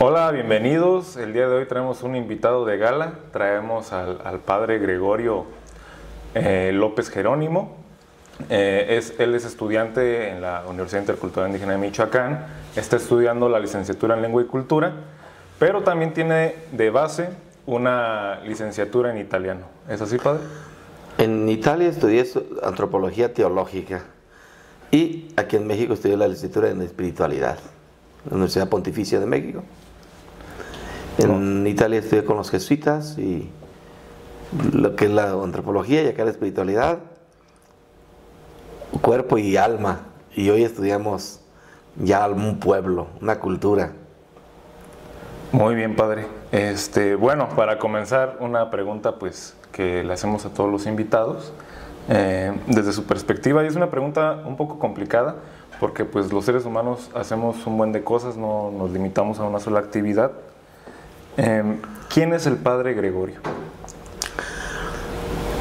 Hola, bienvenidos. El día de hoy traemos un invitado de gala. Traemos al, padre Gregorio eh, López Jerónimo. Eh, es, él es estudiante en la Universidad Intercultural Indígena de Michoacán. Está estudiando la licenciatura en Lengua y Cultura, pero también tiene de base una licenciatura en italiano. ¿Es así, padre? En Italia estudié antropología teológica y aquí en México estudié la licenciatura en espiritualidad, la Universidad Pontificia de México. En Italia estudié con los jesuitas y lo que es la antropología y acá la espiritualidad, cuerpo y alma. Y hoy estudiamos ya un pueblo, una cultura. Muy bien, padre. Este, bueno, para comenzar, una pregunta pues que le hacemos a todos los invitados. Eh, desde su perspectiva, y es una pregunta un poco complicada, porque pues los seres humanos hacemos un buen de cosas, no nos limitamos a una sola actividad. Eh, ¿Quién es el padre Gregorio?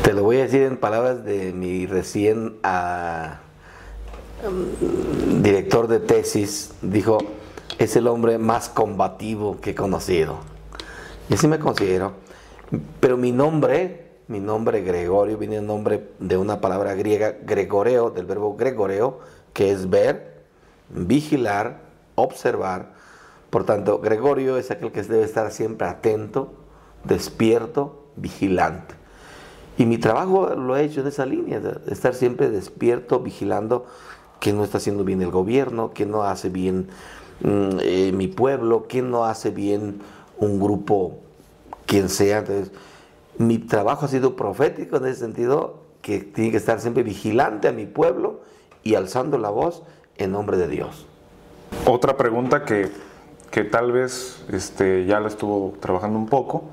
Te lo voy a decir en palabras de mi recién ah, director de tesis, dijo, es el hombre más combativo que he conocido. Y así me considero. Pero mi nombre, mi nombre Gregorio, viene el nombre de una palabra griega, gregoreo, del verbo gregoreo, que es ver, vigilar, observar. Por tanto, Gregorio es aquel que debe estar siempre atento, despierto, vigilante. Y mi trabajo lo he hecho en esa línea, de estar siempre despierto, vigilando que no está haciendo bien el gobierno, que no hace bien mm, eh, mi pueblo, que no hace bien un grupo, quien sea. Entonces, mi trabajo ha sido profético en ese sentido, que tiene que estar siempre vigilante a mi pueblo y alzando la voz en nombre de Dios. Otra pregunta que, que tal vez este, ya la estuvo trabajando un poco.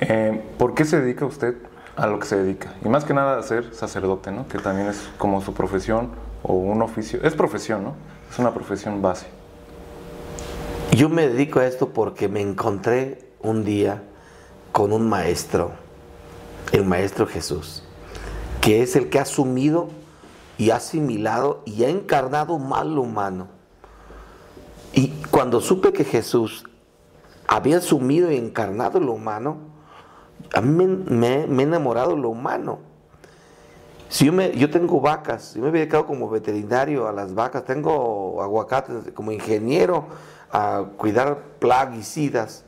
Eh, ¿Por qué se dedica usted a lo que se dedica. Y más que nada a ser sacerdote, ¿no? Que también es como su profesión o un oficio. Es profesión, ¿no? Es una profesión base. Yo me dedico a esto porque me encontré un día con un maestro, el maestro Jesús, que es el que ha asumido y ha asimilado y ha encarnado mal humano. Cuando supe que Jesús había asumido y encarnado lo humano, a mí me, he enamorado de lo humano. Si yo, me, yo tengo vacas, yo me había dedicado como veterinario a las vacas, tengo aguacates como ingeniero a cuidar plaguicidas.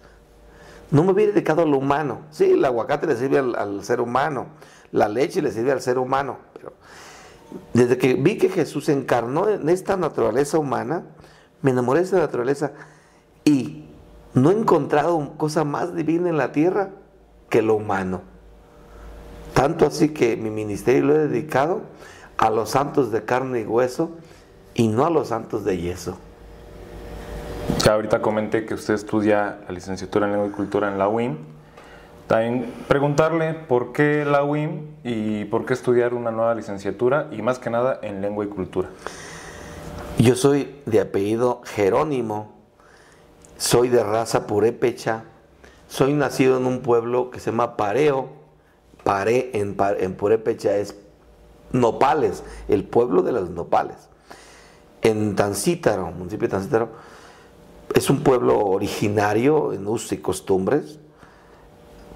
No me había dedicado a lo humano. Sí, el aguacate le sirve al, ser humano, la leche le sirve al ser humano. Pero desde que vi que Jesús encarnó en esta naturaleza humana, me enamoré de esa naturaleza y no he encontrado cosa más divina en la tierra que lo humano. Tanto así que mi ministerio lo he dedicado a los santos de carne y hueso y no a los santos de yeso. Ya ahorita comenté que usted estudia la licenciatura en lengua y cultura en la UIM. También preguntarle por qué la UIM y por qué estudiar una nueva licenciatura y más que nada en lengua y cultura. Yo soy de apellido Jerónimo, soy de raza purépecha, soy nacido en un pueblo que se llama Pareo. Paré en, en Purépecha es Nopales, el pueblo de los Nopales. En Tancítaro, municipio de Tancítaro, es un pueblo originario en usos y costumbres,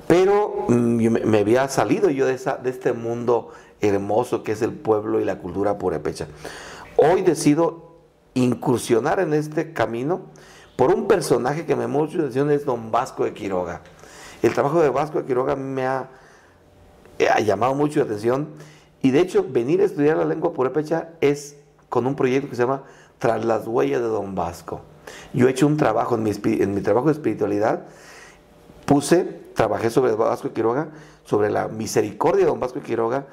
pero mm, me había salido yo de, esa, de este mundo hermoso que es el pueblo y la cultura purépecha. Hoy decido incursionar en este camino por un personaje que me mucho atención es don Vasco de Quiroga. El trabajo de Vasco de Quiroga me ha, ha llamado mucho la atención y de hecho venir a estudiar la lengua purépecha es con un proyecto que se llama Tras las huellas de don Vasco. Yo he hecho un trabajo en mi, en mi trabajo de espiritualidad, puse, trabajé sobre Vasco de Quiroga, sobre la misericordia de don Vasco de Quiroga,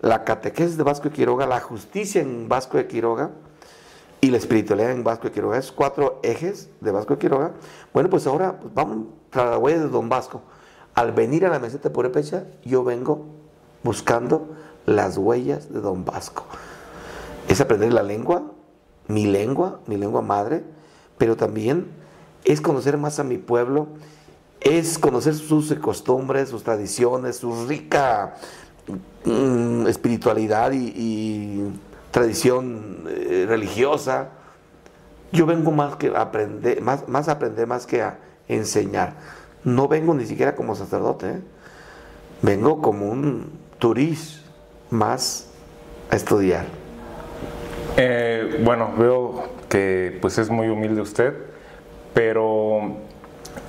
la catequesis de Vasco de Quiroga, la justicia en Vasco de Quiroga, y la espiritualidad en Vasco de Quiroga. Es cuatro ejes de Vasco de Quiroga. Bueno, pues ahora pues vamos a la huella de Don Vasco. Al venir a la meseta de Purépecha, yo vengo buscando las huellas de Don Vasco. Es aprender la lengua, mi lengua, mi lengua madre, pero también es conocer más a mi pueblo, es conocer sus costumbres, sus tradiciones, su rica mm, espiritualidad y tradición eh, religiosa. Yo vengo más que aprender, más, más a aprender más que a enseñar. No vengo ni siquiera como sacerdote, ¿eh? vengo como un turista más a estudiar. Eh, bueno, veo que pues es muy humilde usted, pero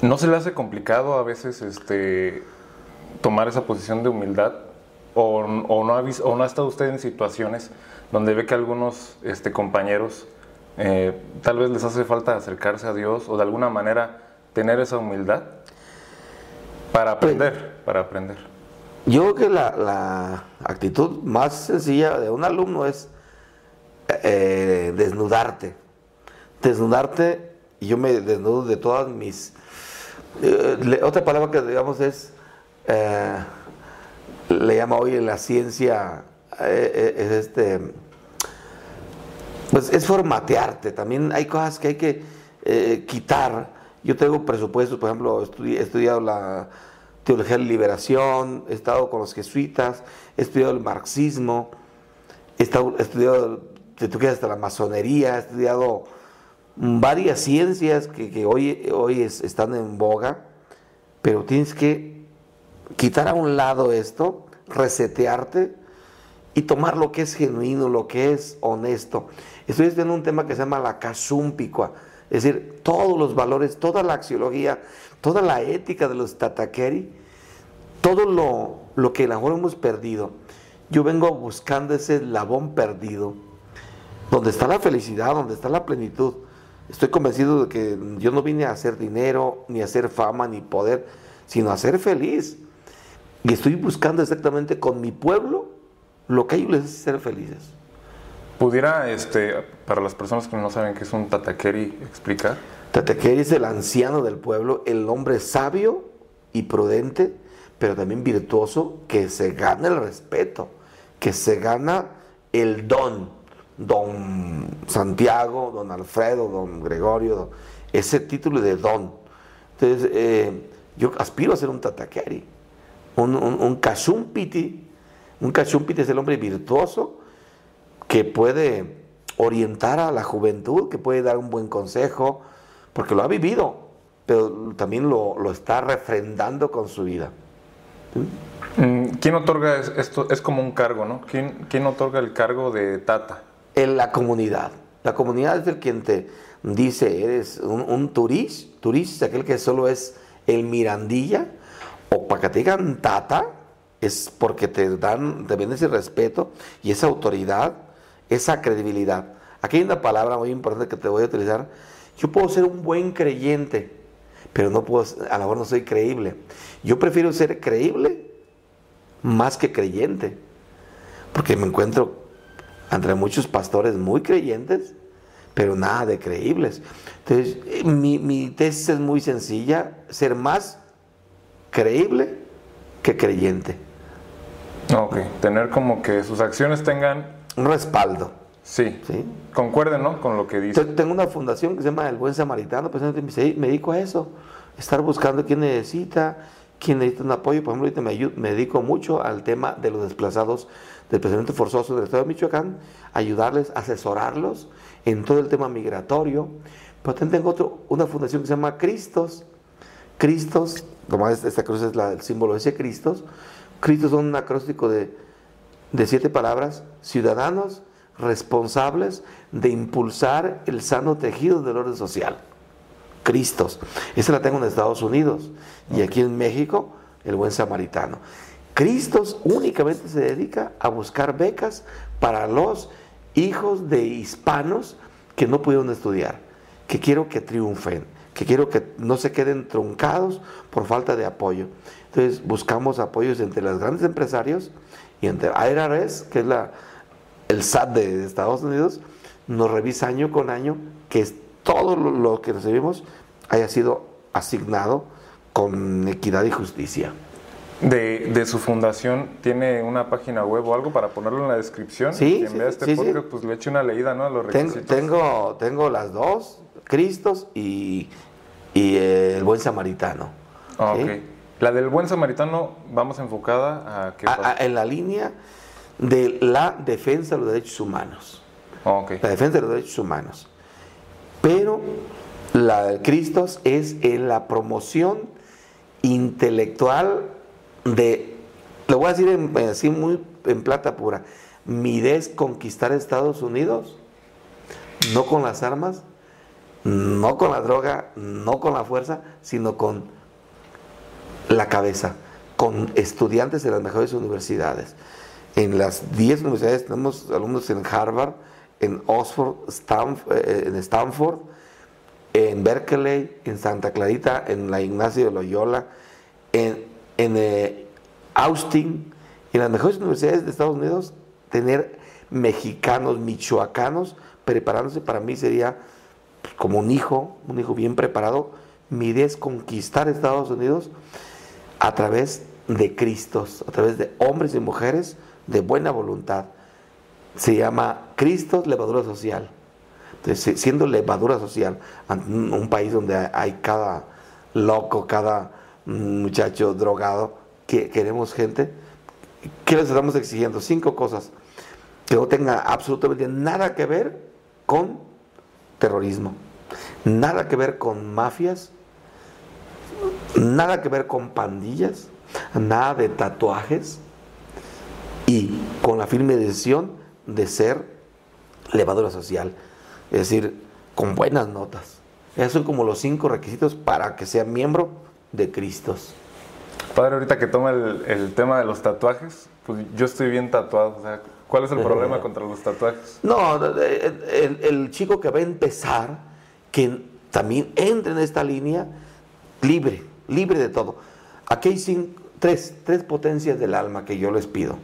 ¿no se le hace complicado a veces este, tomar esa posición de humildad? ¿O, no, ha visto, o no ha estado usted en situaciones donde ve que algunos este, compañeros eh, tal vez les hace falta acercarse a Dios o de alguna manera tener esa humildad para pues, aprender, para aprender? Yo creo que la, actitud más sencilla de un alumno es eh, desnudarte. Desnudarte, y yo me desnudo de todas mis... Eh, otra palabra que digamos es, le llama hoy en la ciencia, es este, pues es formatearte. También hay cosas que hay que quitar. Yo tengo presupuestos, por ejemplo, he estudiado la teología de liberación, he estado con los jesuitas, he estudiado el marxismo, he, estudiado, si tú quieres, hasta la masonería, he estudiado varias ciencias que, hoy, hoy están en boga, pero tienes que quitar a un lado esto, resetearte y tomar lo que es genuino, lo que es honesto. Estoy estudiando un tema que se llama la casumpicua, es decir, todos los valores, toda la axiología, toda la ética de los tatakeri, todo lo, lo que a lo mejor hemos perdido. Yo vengo buscando ese labón perdido, donde está la felicidad, donde está la plenitud. Estoy convencido de que yo no vine a hacer dinero, ni a hacer fama, ni poder, sino a ser feliz. Y estoy buscando exactamente con mi pueblo lo que a ellos les hace ser felices. ¿Pudiera, este, para las personas que no saben qué es un tatakeri, explicar? Tatakeri es el anciano del pueblo, el hombre sabio y prudente, pero también virtuoso, que se gana el respeto, que se gana el don. Don Santiago, don Alfredo, don Gregorio, ese título de don. Entonces, eh, yo aspiro a ser un tatakeri, un, un, un kashumpiti. Un kashumpiti es el hombre virtuoso que puede orientar a la juventud, que puede dar un buen consejo, porque lo ha vivido, pero también lo, está refrendando con su vida. Mm, ¿Quién otorga esto? Es como un cargo, ¿no? ¿Quién, quién otorga el cargo de tata? En la comunidad. La comunidad es el quien te dice, eres un, un turista, turista, aquel que solo es el mirandilla, o para que te digan tata, es porque te dan, te ese respeto y esa autoridad, esa credibilidad. Aquí hay una palabra muy importante que te voy a utilizar, yo puedo ser un buen creyente, pero no puedo, a lo mejor no soy creíble. Yo prefiero ser creíble más que creyente, porque me encuentro entre muchos pastores muy creyentes, pero nada de creíbles. Entonces, mi, mi tesis es muy sencilla, ser más creíble que creyente. Ok, tener como que sus acciones tengan... Un respaldo. Sí. ¿Sí? Concuerden, ¿no? Con lo que dice. Tengo una fundación que se llama El Buen Samaritano, precisamente me dedico a eso, estar buscando quién necesita, quién necesita un apoyo. Por ejemplo, ahorita me, me dedico mucho al tema de los desplazados del presidente forzoso del Estado de Michoacán, ayudarles, asesorarlos en todo el tema migratorio. Pero también tengo otro, una fundación que se llama Cristos. Cristos, como esta cruz es la, el símbolo de ese Cristos. Cristos son un acróstico de, de siete palabras, ciudadanos, responsables de impulsar el sano tejido del orden social. Cristos. Esa la tengo en Estados Unidos y aquí en México, el buen samaritano. Cristos únicamente se dedica a buscar becas para los hijos de hispanos que no pudieron estudiar, que quiero que triunfen, que quiero que no se queden truncados por falta de apoyo. Entonces buscamos apoyos entre los grandes empresarios y entre IRS, que es la, el SAT de Estados Unidos nos revisa año con año que todo lo que recibimos haya sido asignado con equidad y justicia. De, su fundación, ¿tiene una página web o algo para ponerlo en la descripción? Sí, Quien vea este podcast, pues le eche una leída, ¿no? A los requisitos. Tengo, tengo las dos, Cristos y, y el Buen Samaritano. Ah, ok. La del Buen Samaritano, vamos enfocada a... Qué en la línea de la defensa de los derechos humanos. Ah, la defensa de los derechos humanos. Pero la Cristo es en la promoción intelectual de, lo voy a decir en, así muy en plata pura, mi idea es conquistar Estados Unidos, no con las armas, no con la droga, no con la fuerza, sino con la cabeza, con estudiantes de las mejores universidades. En las 10 universidades tenemos alumnos en Harvard, en Oxford, eh, en Stanford, en Berkeley, en Santa Clarita, en la Ignacio de Loyola, en, en eh, Austin, en las mejores universidades de Estados Unidos, tener mexicanos, michoacanos, preparándose para mí sería pues, como un hijo, un hijo bien preparado. Mi idea es conquistar Estados Unidos a través de Cristos, a través de hombres y mujeres de buena voluntad. Se llama Cristos levadura social. Entonces, siendo levadura social, un país donde hay cada loco, cada muchacho drogado, que queremos gente, ¿qué les estamos exigiendo? Cinco cosas que no tenga absolutamente nada que ver con terrorismo, nada que ver con mafias, nada que ver con pandillas, nada de tatuajes y con la firme decisión de ser levadura social, es decir, con buenas notas. Esos son como los cinco requisitos para que sea miembro de Cristos. Padre, ahorita que toma el, tema de los tatuajes, pues yo estoy bien tatuado. ¿Cuál es el problema contra los tatuajes? No, el, el, chico que va a empezar, que también entre en esta línea, libre, libre de todo. Aquí hay tres, tres potencias del alma que yo les pido.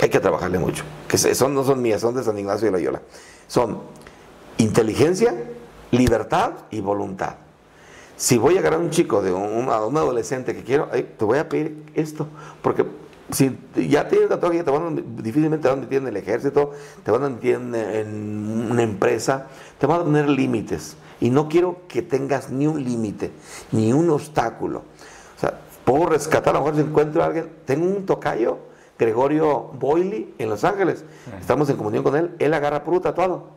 hay que trabajarle mucho. Que son, no son mías, son de San Ignacio de Loyola. Son inteligencia, libertad y voluntad. Si voy a agarrar a un chico, de un, adolescente que quiero, te voy a pedir esto, porque si ya tienes tatuaje, ya te van a, difícilmente te van a meter en el ejército, te van a meter en, una empresa, te van a poner límites. Y no quiero que tengas ni un límite, ni un obstáculo. O sea, puedo rescatar, a lo mejor si encuentro a alguien, tengo un tocayo, Gregorio Boyle, en Los Ángeles, estamos en comunión con él, él agarra puro tatuado.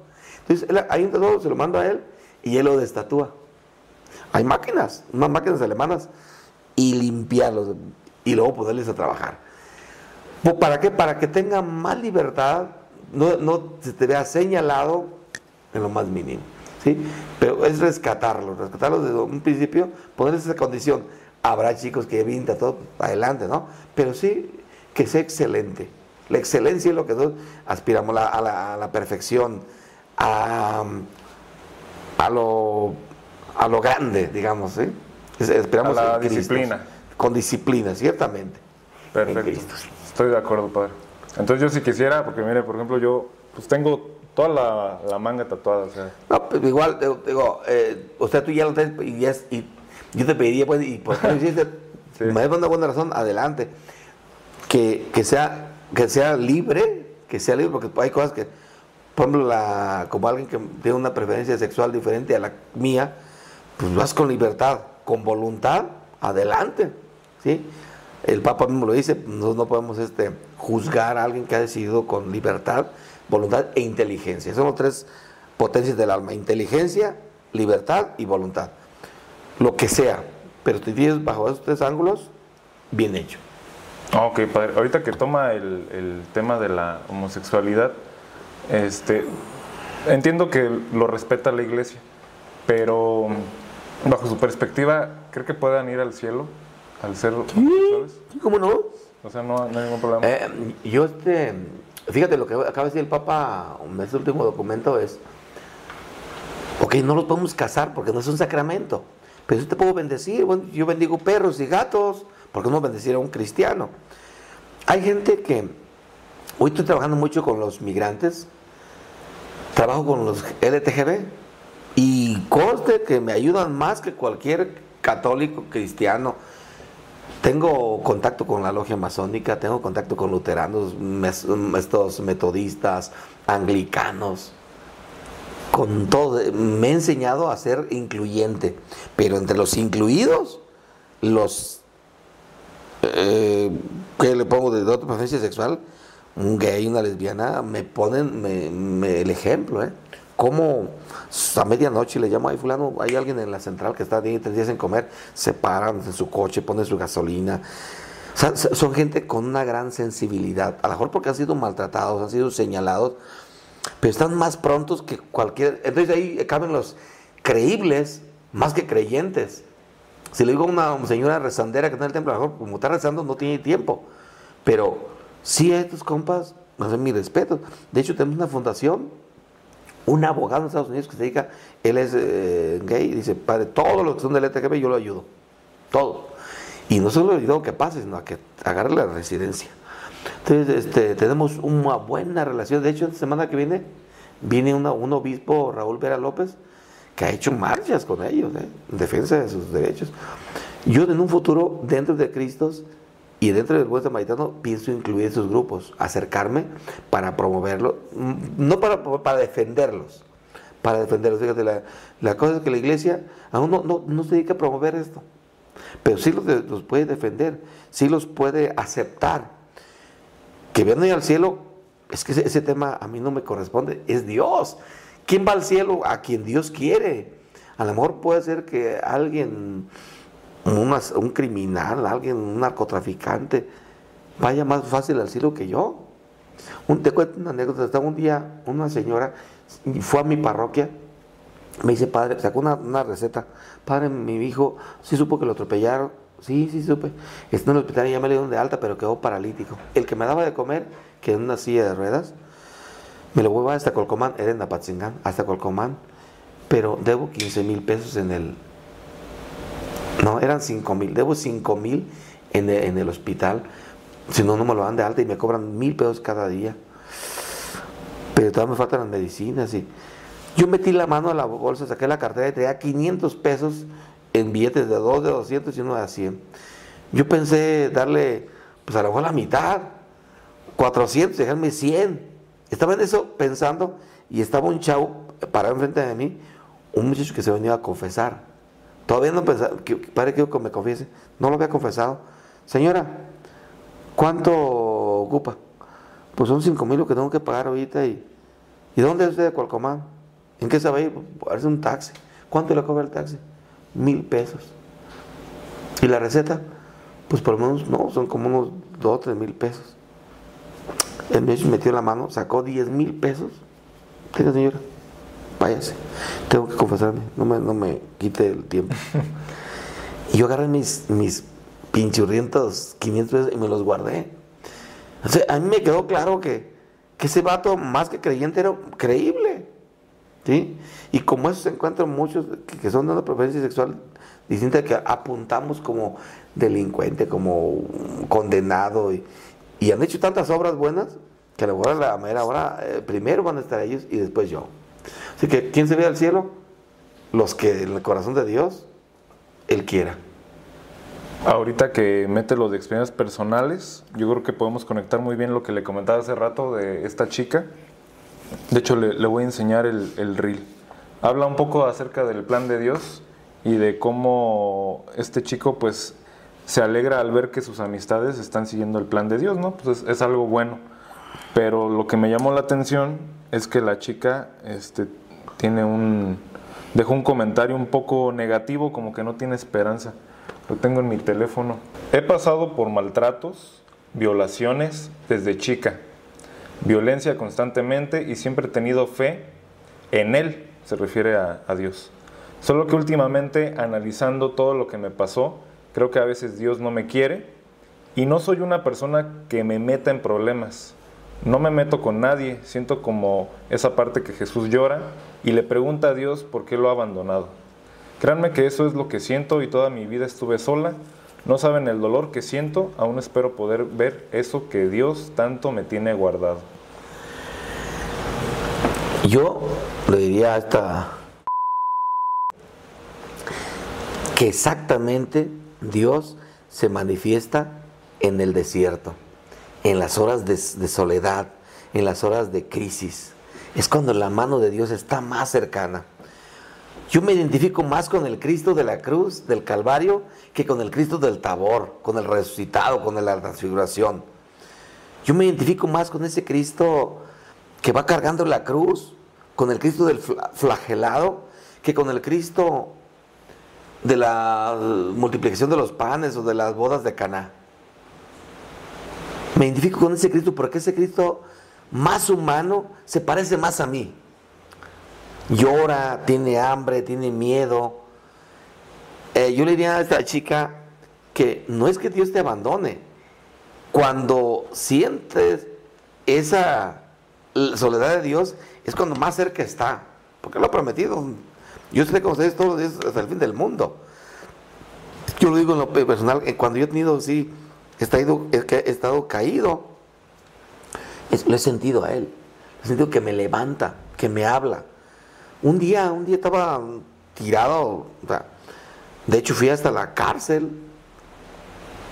Entonces, él, hay un tatuado, se lo mando a él y él lo destatúa. Hay máquinas, unas máquinas alemanas, y limpiarlos y luego poderles a trabajar. ¿Para qué? Para que tenga más libertad, no, se te vea señalado en lo más mínimo. ¿sí? Pero es rescatarlo, rescatarlo desde un principio, ponerles esa condición. Habrá chicos que vienen todo adelante, ¿no? Pero sí que sea excelente. La excelencia es lo que nosotros aspiramos a, la, perfección, a, a lo a lo grande, digamos. ¿eh? Esperamos a la disciplina. Con disciplina, ciertamente. Perfecto. Estoy de acuerdo, padre. Entonces yo si quisiera, porque mire, por ejemplo, yo pues tengo toda la, manga tatuada. O sea. No, pues igual, digo, eh, o sea, tú ya lo tienes y, y yo te pediría, pues, y pues sí. me das una buena razón, adelante. Que, que, sea, que sea libre, que sea libre, porque hay cosas que, por ejemplo, la, como alguien que tiene una preferencia sexual diferente a la mía, pues vas con libertad, con voluntad, adelante. ¿sí? El Papa mismo lo dice, nosotros no podemos este, juzgar a alguien que ha decidido con libertad, voluntad e inteligencia. Son las tres potencias del alma, inteligencia, libertad y voluntad. Lo que sea, pero si tienes bajo esos tres ángulos, bien hecho. Ok, padre. Ahorita que toma el, el tema de la homosexualidad, este, entiendo que lo respeta la iglesia, pero Bajo su perspectiva, ¿cree que puedan ir al cielo al ser homosexuales? ¿Cómo no? O sea, no, hay ningún problema. Eh, yo, este, fíjate, lo que acaba de decir el Papa en este último documento es, ok, no los podemos casar porque no es un sacramento, pero yo te puedo bendecir. Bueno, yo bendigo perros y gatos, ¿por qué no bendecir a un cristiano? Hay gente que, hoy estoy trabajando mucho con los migrantes, trabajo con los LTGB, y conste que me ayudan más que cualquier católico cristiano. Tengo contacto con la logia masónica, tengo contacto con luteranos, estos metodistas, anglicanos. Con todo, me he enseñado a ser incluyente, pero entre los incluidos, los eh, que le pongo de otra preferencia sexual, un gay, una lesbiana, me ponen el ejemplo, ¿eh? Cómo a medianoche le llamo, ay fulano, hay alguien en la central que está 10 días en comer, se paran en su coche, ponen su gasolina. O sea, son gente con una gran sensibilidad, a lo mejor porque han sido maltratados, han sido señalados, pero están más prontos que cualquier... Entonces ahí caben los creíbles más que creyentes. Si le digo a una señora rezandera que está en el templo, a lo mejor como está rezando no tiene tiempo, pero sí estos compas, no sé, mi respeto. De hecho tenemos una fundación un abogado en Estados Unidos que se dedica, él es eh, gay, dice, padre, todos los que son del LTGB yo lo ayudo, todo. Y no solo ayudo a que pase, sino a que agarre la residencia. Entonces, este, tenemos una buena relación. De hecho, la semana que viene, viene un obispo, Raúl Vera López, que ha hecho marchas con ellos, ¿eh? en defensa de sus derechos. Yo en un futuro, dentro de Cristo, y dentro del buen samaritano pienso incluir esos grupos, acercarme para promoverlo, mm, no para, para defenderlos, para defenderlos. Fíjate, la, cosa es que la iglesia aún no, no, se dedica a promover esto, pero sí los, puede defender, sí los puede aceptar. Que vean al cielo, es que ese, ese tema a mí no me corresponde, es Dios. ¿Quién va al cielo? A quien Dios quiere. A lo mejor puede ser que alguien un criminal, alguien, un narcotraficante, vaya más fácil al cielo que yo. Un, te cuento una anécdota, estaba un día una señora, fue a mi parroquia, me dice, padre, sacó una, receta, padre, mi hijo, sí supo que lo atropellaron, sí, sí supe, está en el hospital y ya me le dieron de alta, pero quedó paralítico. El que me daba de comer, que en una silla de ruedas, me lo voy a llevar hasta Colcomán, era en Apatzingán, hasta Colcomán, pero debo 15 mil pesos en el, no, eran 5 mil. Debo 5 mil en, el hospital. Si no, no me lo dan de alta y me cobran mil pesos cada día. Pero todavía me faltan las medicinas. Y yo metí la mano a la bolsa, saqué la cartera y tenía 500 pesos en billetes de 2 de 200 y uno de 100. Yo pensé darle, pues a lo mejor la mitad, 400, dejarme 100. Estaba en eso pensando y estaba un chavo parado enfrente de mí, un muchacho que se venía a confesar. Todavía no pensaba, que, padre, que me confiese. No lo había confesado. Señora, ¿cuánto ocupa? Pues son cinco mil lo que tengo que pagar ahorita. ¿Y, ¿y dónde es usted de Cualcomán? ¿En qué se va a ir? Parece un taxi. ¿Cuánto le cobra el taxi? Mil pesos. ¿Y la receta? Pues por lo menos, no, son como unos dos o tres mil pesos. El médico metió la mano, sacó diez mil pesos. Tenga, señora váyase, tengo que confesarme, no me, no me quite el tiempo. y yo agarré mis, mis pinchurrientos 500 pesos y me los guardé. O sea, a mí me quedó claro que, que ese vato, más que creyente, era creíble. ¿sí? Y como eso se encuentran muchos que, son de una preferencia sexual distinta, que apuntamos como delincuente, como condenado, y, y han hecho tantas obras buenas que a la hora, la mera hora, eh, primero van a estar ellos y después yo. Así que, ¿quién se ve al cielo? Los que en el corazón de Dios, Él quiera. Ahorita que mete lo de experiencias personales, yo creo que podemos conectar muy bien lo que le comentaba hace rato de esta chica. De hecho, le, voy a enseñar el, el reel. Habla un poco acerca del plan de Dios y de cómo este chico pues se alegra al ver que sus amistades están siguiendo el plan de Dios, ¿no? Pues es, es algo bueno. Pero lo que me llamó la atención es que la chica este, tiene un dejó un comentario un poco negativo, como que no tiene esperanza. Lo tengo en mi teléfono. He pasado por maltratos, violaciones desde chica, violencia constantemente y siempre he tenido fe en Él, se refiere a, a Dios. Solo que últimamente, analizando todo lo que me pasó, creo que a veces Dios no me quiere y no soy una persona que me meta en problemas no me meto con nadie, siento como esa parte que Jesús llora y le pregunta a Dios por qué lo ha abandonado. Créanme que eso es lo que siento y toda mi vida estuve sola. No saben el dolor que siento, aún espero poder ver eso que Dios tanto me tiene guardado. Yo le diría a esta que exactamente Dios se manifiesta en el desierto en las horas de, soledad, en las horas de crisis. Es cuando la mano de Dios está más cercana. Yo me identifico más con el Cristo de la cruz, del Calvario, que con el Cristo del Tabor, con el resucitado, con la transfiguración. Yo me identifico más con ese Cristo que va cargando la cruz, con el Cristo del flagelado que con el Cristo de la multiplicación de los panes o de las bodas de Caná. Me identifico con ese Cristo porque ese Cristo más humano se parece más a mí. Llora, tiene hambre, tiene miedo. Eh, yo le diría a esta chica que no es que Dios te abandone. Cuando sientes esa soledad de Dios, es cuando más cerca está. Porque lo ha prometido. Yo estoy con ustedes todos los días hasta el fin del mundo. Yo lo digo en lo personal, cuando yo he tenido así, he estado, he estado caído, lo he sentido a Él. He sentido que me levanta, que me habla. Un día, un día estaba tirado, de hecho fui hasta la cárcel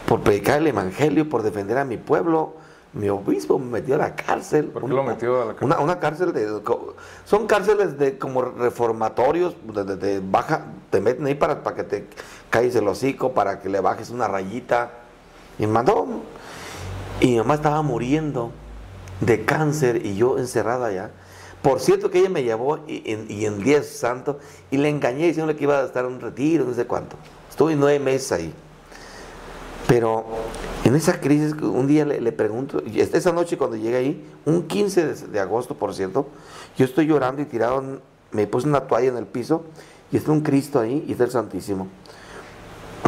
por predicar el Evangelio, por defender a mi pueblo mi obispo me metió a la cárcel. ¿Por qué lo metió a la cárcel? Una, cárcel de. Son cárceles de como reformatorios, de, baja, te meten ahí para, para que te caes el hocico, para que le bajes una rayita. Y me mandó. Y mi mamá estaba muriendo de cáncer y yo encerrada allá. Por cierto que ella me llevó y, y en Día Santo y le engañé diciéndole que iba a estar en un retiro, no sé cuánto. Estuve nueve meses ahí. Pero en esa crisis, un día le, pregunto, y esa noche cuando llegué ahí, un 15 de, agosto, por cierto, yo estoy llorando y tirado, me puse una toalla en el piso y está un Cristo ahí y está el Santísimo.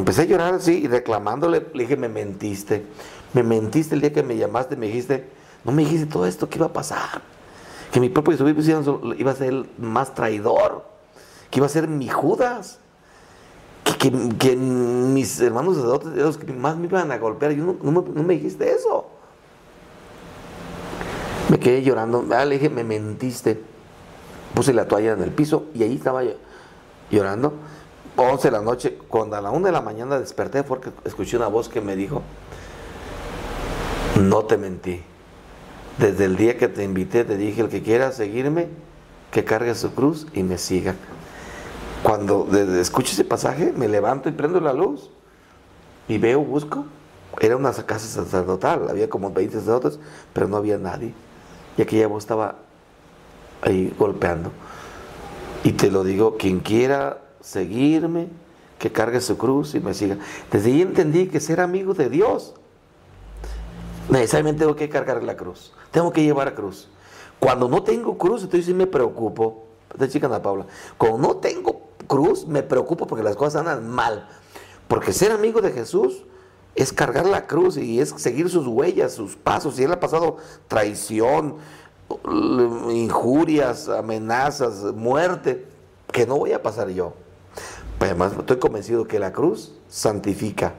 Empecé a llorar así y reclamándole, le dije, me mentiste, me mentiste el día que me llamaste, me dijiste, no me dijiste todo esto, ¿qué iba a pasar? Que mi propio Jesucristo iba a ser el más traidor, que iba a ser mi Judas que, mis hermanos sacerdotes los que más me iban a golpear. Yo no, me, dijiste eso. Me quedé llorando. Ah, le dije, me mentiste. Puse la toalla en el piso y ahí estaba llorando. 11 de la noche, cuando a la 1 de la mañana desperté porque escuché una voz que me dijo, no te mentí. Desde el día que te invité te dije, el que quiera seguirme, que cargue su cruz y me siga. Cuando escucho ese pasaje, me levanto y prendo la luz. Y veo, busco. Era una casa sacerdotal, había como 20 sacerdotes, pero no había nadie. Y aquella voz estaba ahí golpeando. Y te lo digo, quien quiera seguirme, que cargue su cruz y me siga. Desde ahí entendí que ser amigo de Dios, necesariamente tengo que cargar la cruz. Tengo que llevar a cruz. Cuando no tengo cruz, entonces me preocupo. De chica Ana Paula. Cuando no tengo cruz me preocupo porque las cosas andan mal. Porque ser amigo de Jesús es cargar la cruz y es seguir sus huellas, sus pasos. Si él ha pasado traición, injurias, amenazas, muerte, que no voy a pasar yo. Además estoy convencido que la cruz santifica,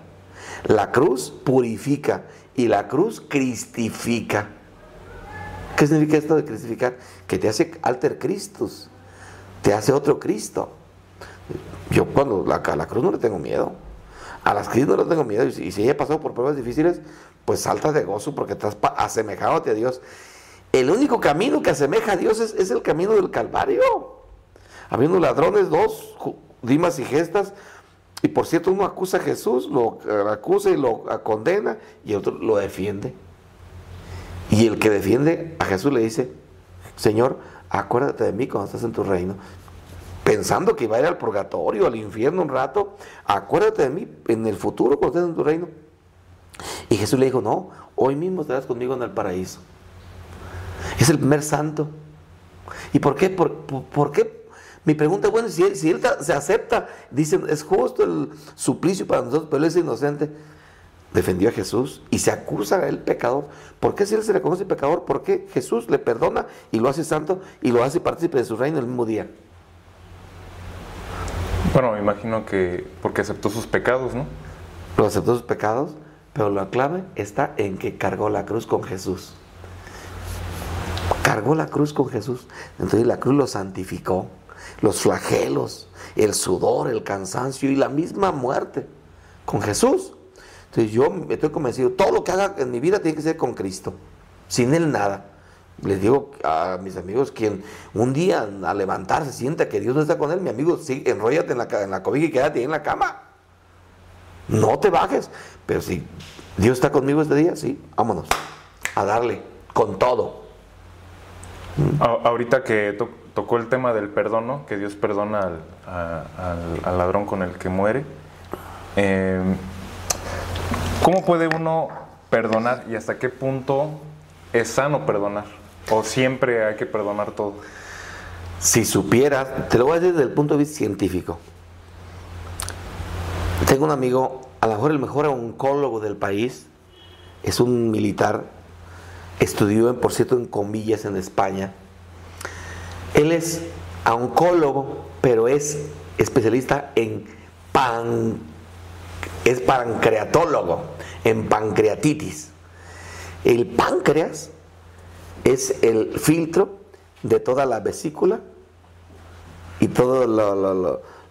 la cruz purifica y la cruz cristifica. ¿Qué significa esto de cristificar? Que te hace alter Christus, te hace otro Cristo. Yo cuando la, a la cruz no le tengo miedo. A las crisis no le tengo miedo. Y si, ella pasó por pruebas difíciles, pues saltas de gozo porque estás asemejándote a Dios. El único camino que asemeja a Dios es, el camino del Calvario. Habiendo ladrones, dos, Dimas y Gestas, y por cierto, uno acusa a Jesús, lo acusa y lo condena, y el otro lo defiende. Y el que defiende a Jesús le dice, Señor, acuérdate de mí cuando estás en tu reino pensando que iba a ir al purgatorio, al infierno un rato, acuérdate de mí en el futuro cuando estés en tu reino. Y Jesús le dijo, no, hoy mismo estarás conmigo en el paraíso. Es el primer santo. ¿Y por qué? ¿Por, qué? Mi pregunta es, bueno, si él, si él se acepta, dicen, es justo el suplicio para nosotros, pero él es inocente. Defendió a Jesús y se acusa a él pecador. ¿Por qué si él se reconoce pecador? ¿Por qué Jesús le perdona y lo hace santo y lo hace partícipe de su reino el mismo día? Bueno, me imagino que porque aceptó sus pecados, ¿no? Lo aceptó sus pecados, pero la clave está en que cargó la cruz con Jesús. Cargó la cruz con Jesús. Entonces la cruz lo santificó. Los flagelos, el sudor, el cansancio y la misma muerte con Jesús. Entonces yo estoy convencido, todo lo que haga en mi vida tiene que ser con Cristo. Sin Él nada. Les digo a mis amigos, quien un día al levantarse sienta que Dios no está con él, mi amigo, sí, enróllate en la, en la cobija y quédate en la cama. No te bajes. Pero si Dios está conmigo este día, sí, vámonos. A darle, con todo. ahorita que tocó el tema del perdón, ¿no? que Dios perdona al, al, ladrón con el que muere. Em, ¿Cómo puede uno perdonar y hasta qué punto es sano perdonar? ¿O siempre hay que perdonar todo? Si supieras, te lo voy a decir desde el punto de vista científico. Tengo un amigo, a lo mejor el mejor oncólogo del país, es un militar, estudió, por cierto, en comillas en España. Él es oncólogo, pero es especialista en pan, es pancreatólogo, en pancreatitis. El páncreas es el filtro de toda la vesícula y todo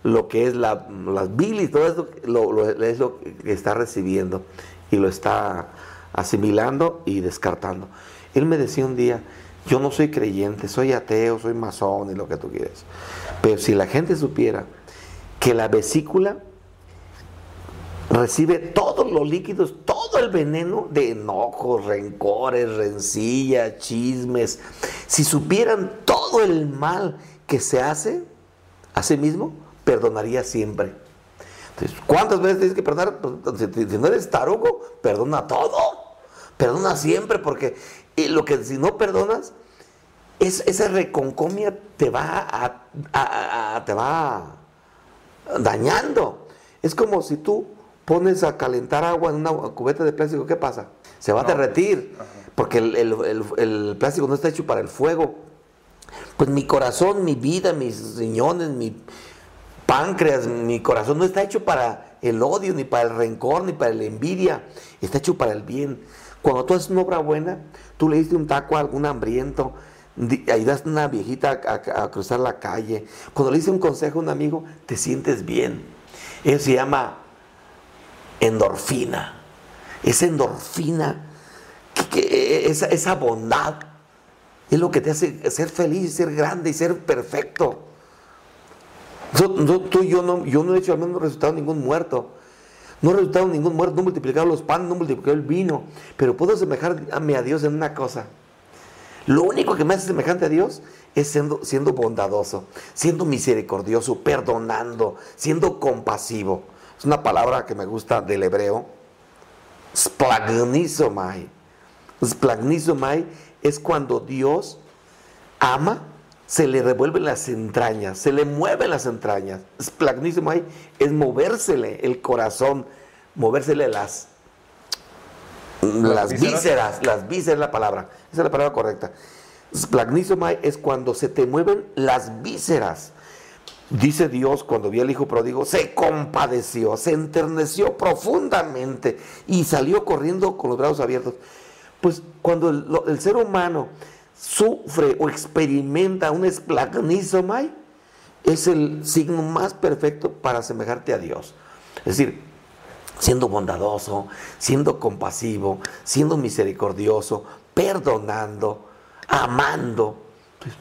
lo, que es la, las bilis, todo eso es lo que está recibiendo y lo está asimilando y descartando. Él me decía un día, yo no soy creyente, soy ateo, soy masón y lo que tú quieras. Pero si la gente supiera que la vesícula recibe todos los líquidos, todo el veneno de enojos, rencores, rencillas, chismes, si supieran todo el mal que se hace a sí mismo, perdonaría siempre. Entonces, ¿cuántas veces tienes que perdonar? Pues, si no eres tarugo, perdona todo. Perdona siempre, porque eh, lo que si no perdonas, es, esa reconcomia te va, te va dañando. Es como si tú pones a calentar agua en una cubeta de plástico, ¿qué pasa? Se va a derretir, porque el, plástico no está hecho para el fuego. Pues mi corazón, mi vida, mis riñones, mi páncreas, mi corazón no está hecho para el odio, ni para el rencor, ni para la envidia, está hecho para el bien. Cuando tú haces una obra buena, tú le diste un taco a algún hambriento, ayudaste a una viejita a, cruzar la calle, cuando le diste un consejo a un amigo, te sientes bien. Eso se llama endorfina. Esa endorfina, esa, bondad, es lo que te hace ser feliz, ser grande y ser perfecto. tú yo no, yo no he hecho al menos resultado ningún muerto. No he resultado ningún muerto, no he multiplicado los panes, no he multiplicado el vino. Pero puedo asemejarme a Dios en una cosa. Lo único que me hace semejante a Dios es siendo, siendo bondadoso, siendo misericordioso, perdonando, siendo compasivo. Es una palabra que me gusta del hebreo. Splagnizomai. Splagnizomai es cuando Dios ama, se le revuelven las entrañas, se le mueven las entrañas. Splagnizomai es movérsele el corazón, movérsele las, las, vísceras? las vísceras es la palabra, esa es la palabra correcta. Splagnizomai es cuando se te mueven las vísceras. Dice Dios cuando vio al hijo pródigo, se compadeció, se enterneció profundamente y salió corriendo con los brazos abiertos. Pues cuando el, ser humano sufre o experimenta un esplagnizomai, es el signo más perfecto para asemejarte a Dios. Es decir, siendo bondadoso, siendo compasivo, siendo misericordioso, perdonando, amando. Pues,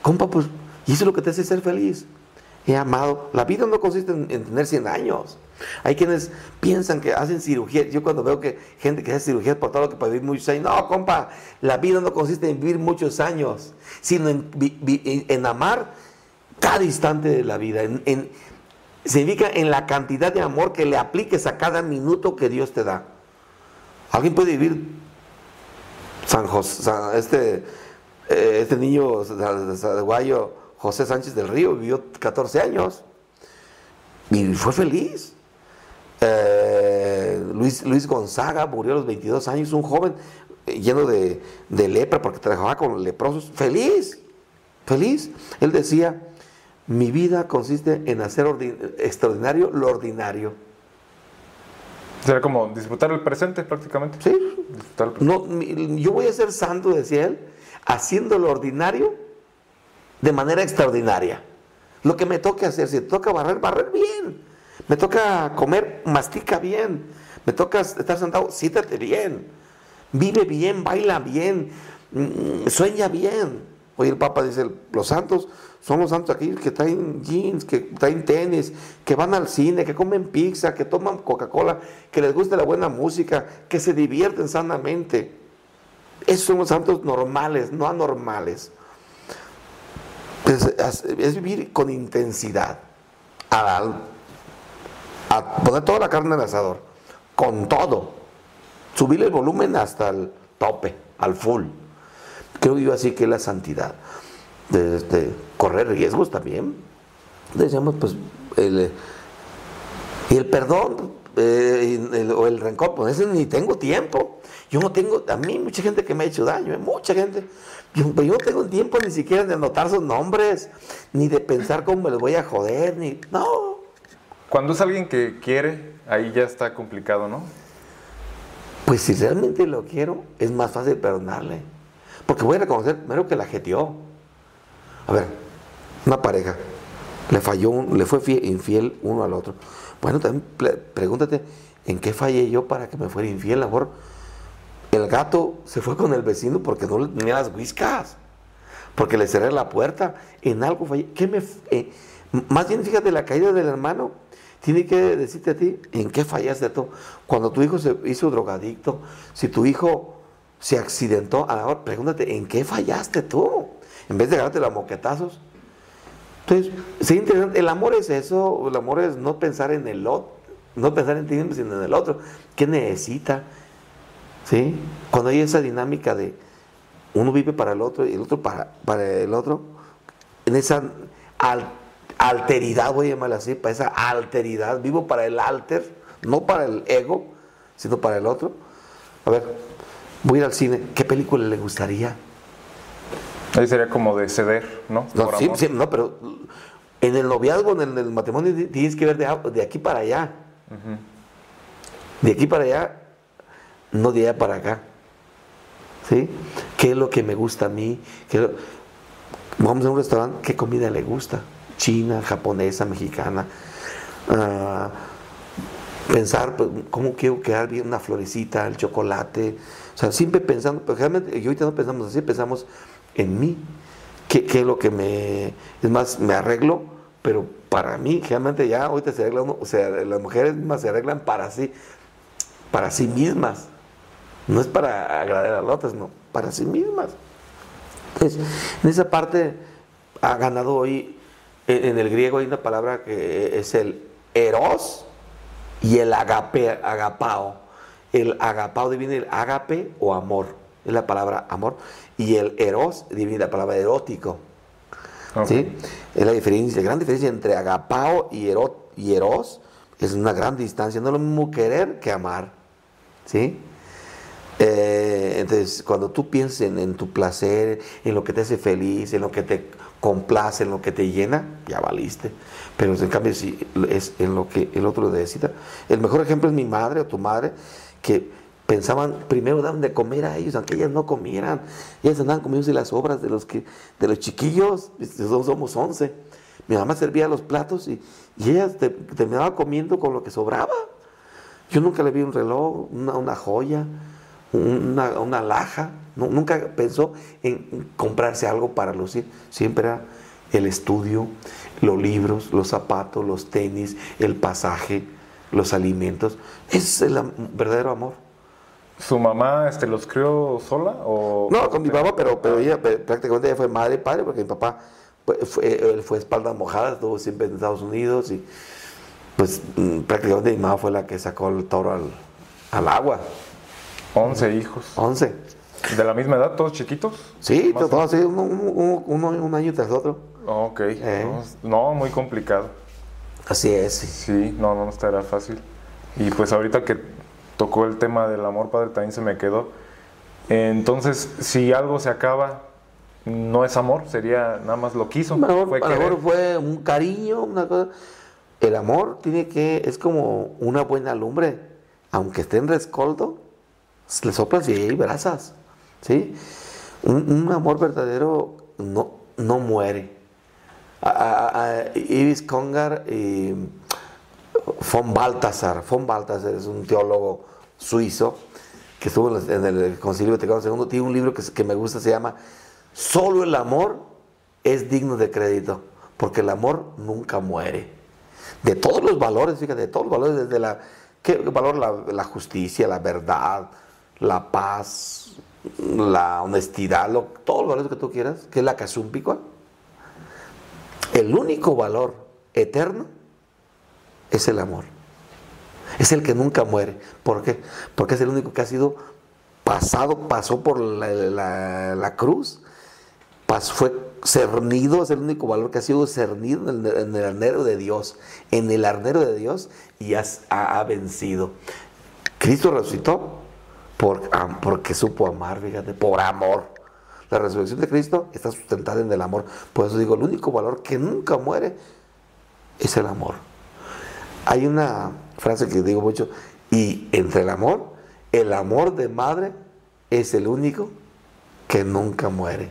compa, pues, y eso es lo que te hace ser feliz he amado. La vida no consiste en, tener 100 años. Hay quienes piensan que hacen cirugía. Yo cuando veo que gente que hace cirugía por todo lo que puede vivir muchos años, no, compa, la vida no consiste en vivir muchos años, sino en, amar cada instante de la vida. En, significa en la cantidad de amor que le apliques a cada minuto que Dios te da. Alguien puede vivir San José, este, eh, este niño guayo José Sánchez del Río vivió 14 años y fue feliz. Eh, Luis, Luis Gonzaga murió a los 22 años, un joven eh, lleno de, lepra porque trabajaba con leprosos, feliz, feliz. Él decía, mi vida consiste en hacer extraordinario lo ordinario. Será como disfrutar el presente prácticamente. Sí. No, yo voy a ser santo, decía él, haciendo lo ordinario de manera extraordinaria. Lo que me toque hacer, si te toca barrer, barrer bien. Me toca comer, mastica bien. Me toca estar sentado, siéntate bien. Vive bien, baila bien, mm, sueña bien. Hoy el Papa dice, los santos son los santos aquí que traen jeans, que traen tenis, que van al cine, que comen pizza, que toman Coca-Cola, que les gusta la buena música, que se divierten sanamente. Esos son los santos normales, no anormales. es, vivir con intensidad. A, a poner toda la carne en el asador. Con todo. Subir el volumen hasta el tope, al full. Creo yo así que la santidad. De, correr riesgos también. Decíamos, pues, el, y el perdón eh, o el rencor, pues ese ni tengo tiempo. Yo no tengo, a mí mucha gente que me ha hecho daño, mucha gente. Yo, yo, no tengo tiempo ni siquiera de anotar sus nombres, ni de pensar cómo me los voy a joder, ni. No. Cuando es alguien que quiere, ahí ya está complicado, ¿no? Pues si realmente lo quiero, es más fácil perdonarle. Porque voy a reconocer primero que la jeteó. A ver, una pareja, le falló, le fue infiel uno al otro. Bueno, también pregúntate, ¿en qué fallé yo para que me fuera infiel? A lo mejor el gato se fue con el vecino porque no le tenía las whiskas, porque le cerré la puerta, en algo fallé. ¿Qué me, eh, más bien fíjate, la caída del hermano tiene que decirte a ti en qué fallaste tú. Cuando tu hijo se hizo drogadicto, si tu hijo se accidentó, pregúntate, ¿en qué fallaste tú? En vez de agarrarte los moquetazos, entonces, sí, interesante. El amor es eso, el amor es no pensar en el otro, no pensar en ti mismo, sino en el otro. ¿Qué necesita? ¿Sí? Cuando hay esa dinámica de uno vive para el otro y el otro para, para el otro, en esa alteridad, voy a llamarla así, para esa alteridad, vivo para el alter, no para el ego, sino para el otro. A ver, voy a ir al cine, ¿qué película le gustaría? Ahí sería como de ceder, ¿no? No, sí, sí, no, pero en el noviazgo, en el, matrimonio, tienes que ver de, aquí para allá. De aquí para allá, no de allá para acá. ¿Sí? ¿Qué es lo que me gusta a mí? Vamos a un restaurante, ¿qué comida le gusta? China, japonesa, mexicana. Ah, pensar pues, cómo quiero quedar bien una florecita, el chocolate. O sea, siempre pensando, pero realmente, y ahorita no pensamos así, pensamos en mí. ¿Qué, es lo que me... Es más, me arreglo, pero para mí, generalmente ya ahorita se arregla uno, o sea, las mujeres mismas se arreglan para sí, para sí mismas. No es para agradar a las otras, no, para sí mismas. Entonces, en esa parte ha ganado hoy, en, el griego hay una palabra que es el eros y el agape, agapao. El agapao viene el agape o amor, es la palabra amor y el eros divide la palabra erótico. ¿sí? Es la diferencia, la gran diferencia entre agapao y, y eros es una gran distancia. No es lo mismo querer que amar. ¿sí? Eh, entonces, cuando tú piensas en, tu placer, en lo que te hace feliz, en lo que te complace, en lo que te llena, ya valiste. Pero en cambio, si es en lo que el otro necesita. El mejor ejemplo es mi madre o tu madre, que pensaban primero dar de comer a ellos, aunque ellas no comieran. Ellas andaban comiendo las obras de los, que, de los chiquillos, somos 11. Mi mamá servía los platos y, y ella terminaba comiendo con lo que sobraba. Yo nunca le vi un reloj, una, joya, una, una laja. nunca pensó en comprarse algo para lucir. Siempre era el estudio, los libros, los zapatos, los tenis, el pasaje, los alimentos. Es el verdadero amor. ¿Su mamá este, los crió sola? O, no, con mi papá, pero, pero ella prácticamente ella fue madre y padre, porque mi papá fue, él fue espalda mojada, estuvo siempre en Estados Unidos y pues mm, prácticamente mi mamá fue la que sacó el toro al, agua. ¿Once hijos? Once. ¿De la misma edad, todos chiquitos? Sí, todos así, uno, uno, un año tras otro. Ok, eh. no, muy complicado. Así es. Sí, no, no estará fácil. Y pues ahorita que tocó el tema del amor padre, también se me quedó. Entonces, si algo se acaba, no es amor, sería nada más lo quiso. fue, amor fue un cariño, una cosa. El amor tiene que, es como una buena lumbre, aunque esté en rescoldo, le soplas y hay brasas, ¿sí? Un, amor verdadero no, no muere. A, Congar y von Baltasar. Von Baltasar es un teólogo suizo que estuvo en el Concilio Vaticano II. Tiene un libro que, que me gusta, se llama Solo el amor es digno de crédito, porque el amor nunca muere. De todos los valores, fíjate, de todos los valores, desde la. ¿Qué valor? La, justicia, la verdad, la paz, la honestidad, todos los valores que tú quieras, que es la casumpicua. el único valor eterno es el amor. Es el que nunca muere. ¿Por qué? Porque es el único que ha sido pasado, pasó por la, cruz, fue cernido, es el único valor que ha sido cernido en el, en arnero de Dios, en el arnero de Dios y ha, vencido. Cristo resucitó por, porque supo amar, fíjate, por amor. La resurrección de Cristo está sustentada en el amor. Por eso digo, el único valor que nunca muere es el amor. Hay una frase que digo mucho, y entre el amor, el amor de madre es el único que nunca muere.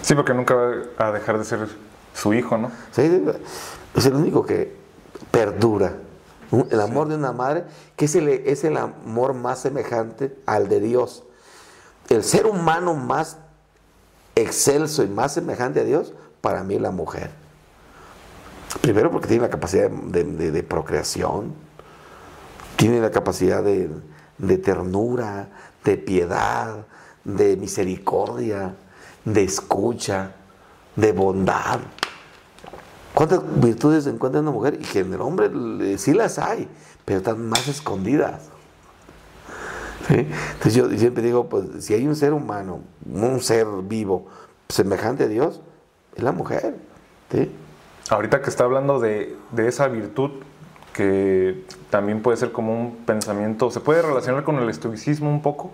Sí, porque nunca va a dejar de ser su hijo, ¿no? Sí, es el único que perdura. El amor de una madre, que es el, es el amor más semejante al de Dios. El ser humano más excelso y más semejante a Dios, para mí la mujer. Primero porque tiene la capacidad de, procreación, tiene la capacidad de, ternura, de piedad, de misericordia, de escucha, de bondad. ¿Cuántas virtudes encuentra una mujer? Y que en el hombre sí las hay, pero están más escondidas. Entonces yo siempre digo, pues si hay un ser humano, un ser vivo, semejante a Dios, es la mujer. Ahorita que está hablando de, esa virtud que también puede ser como un pensamiento, se puede relacionar con el estoicismo un poco,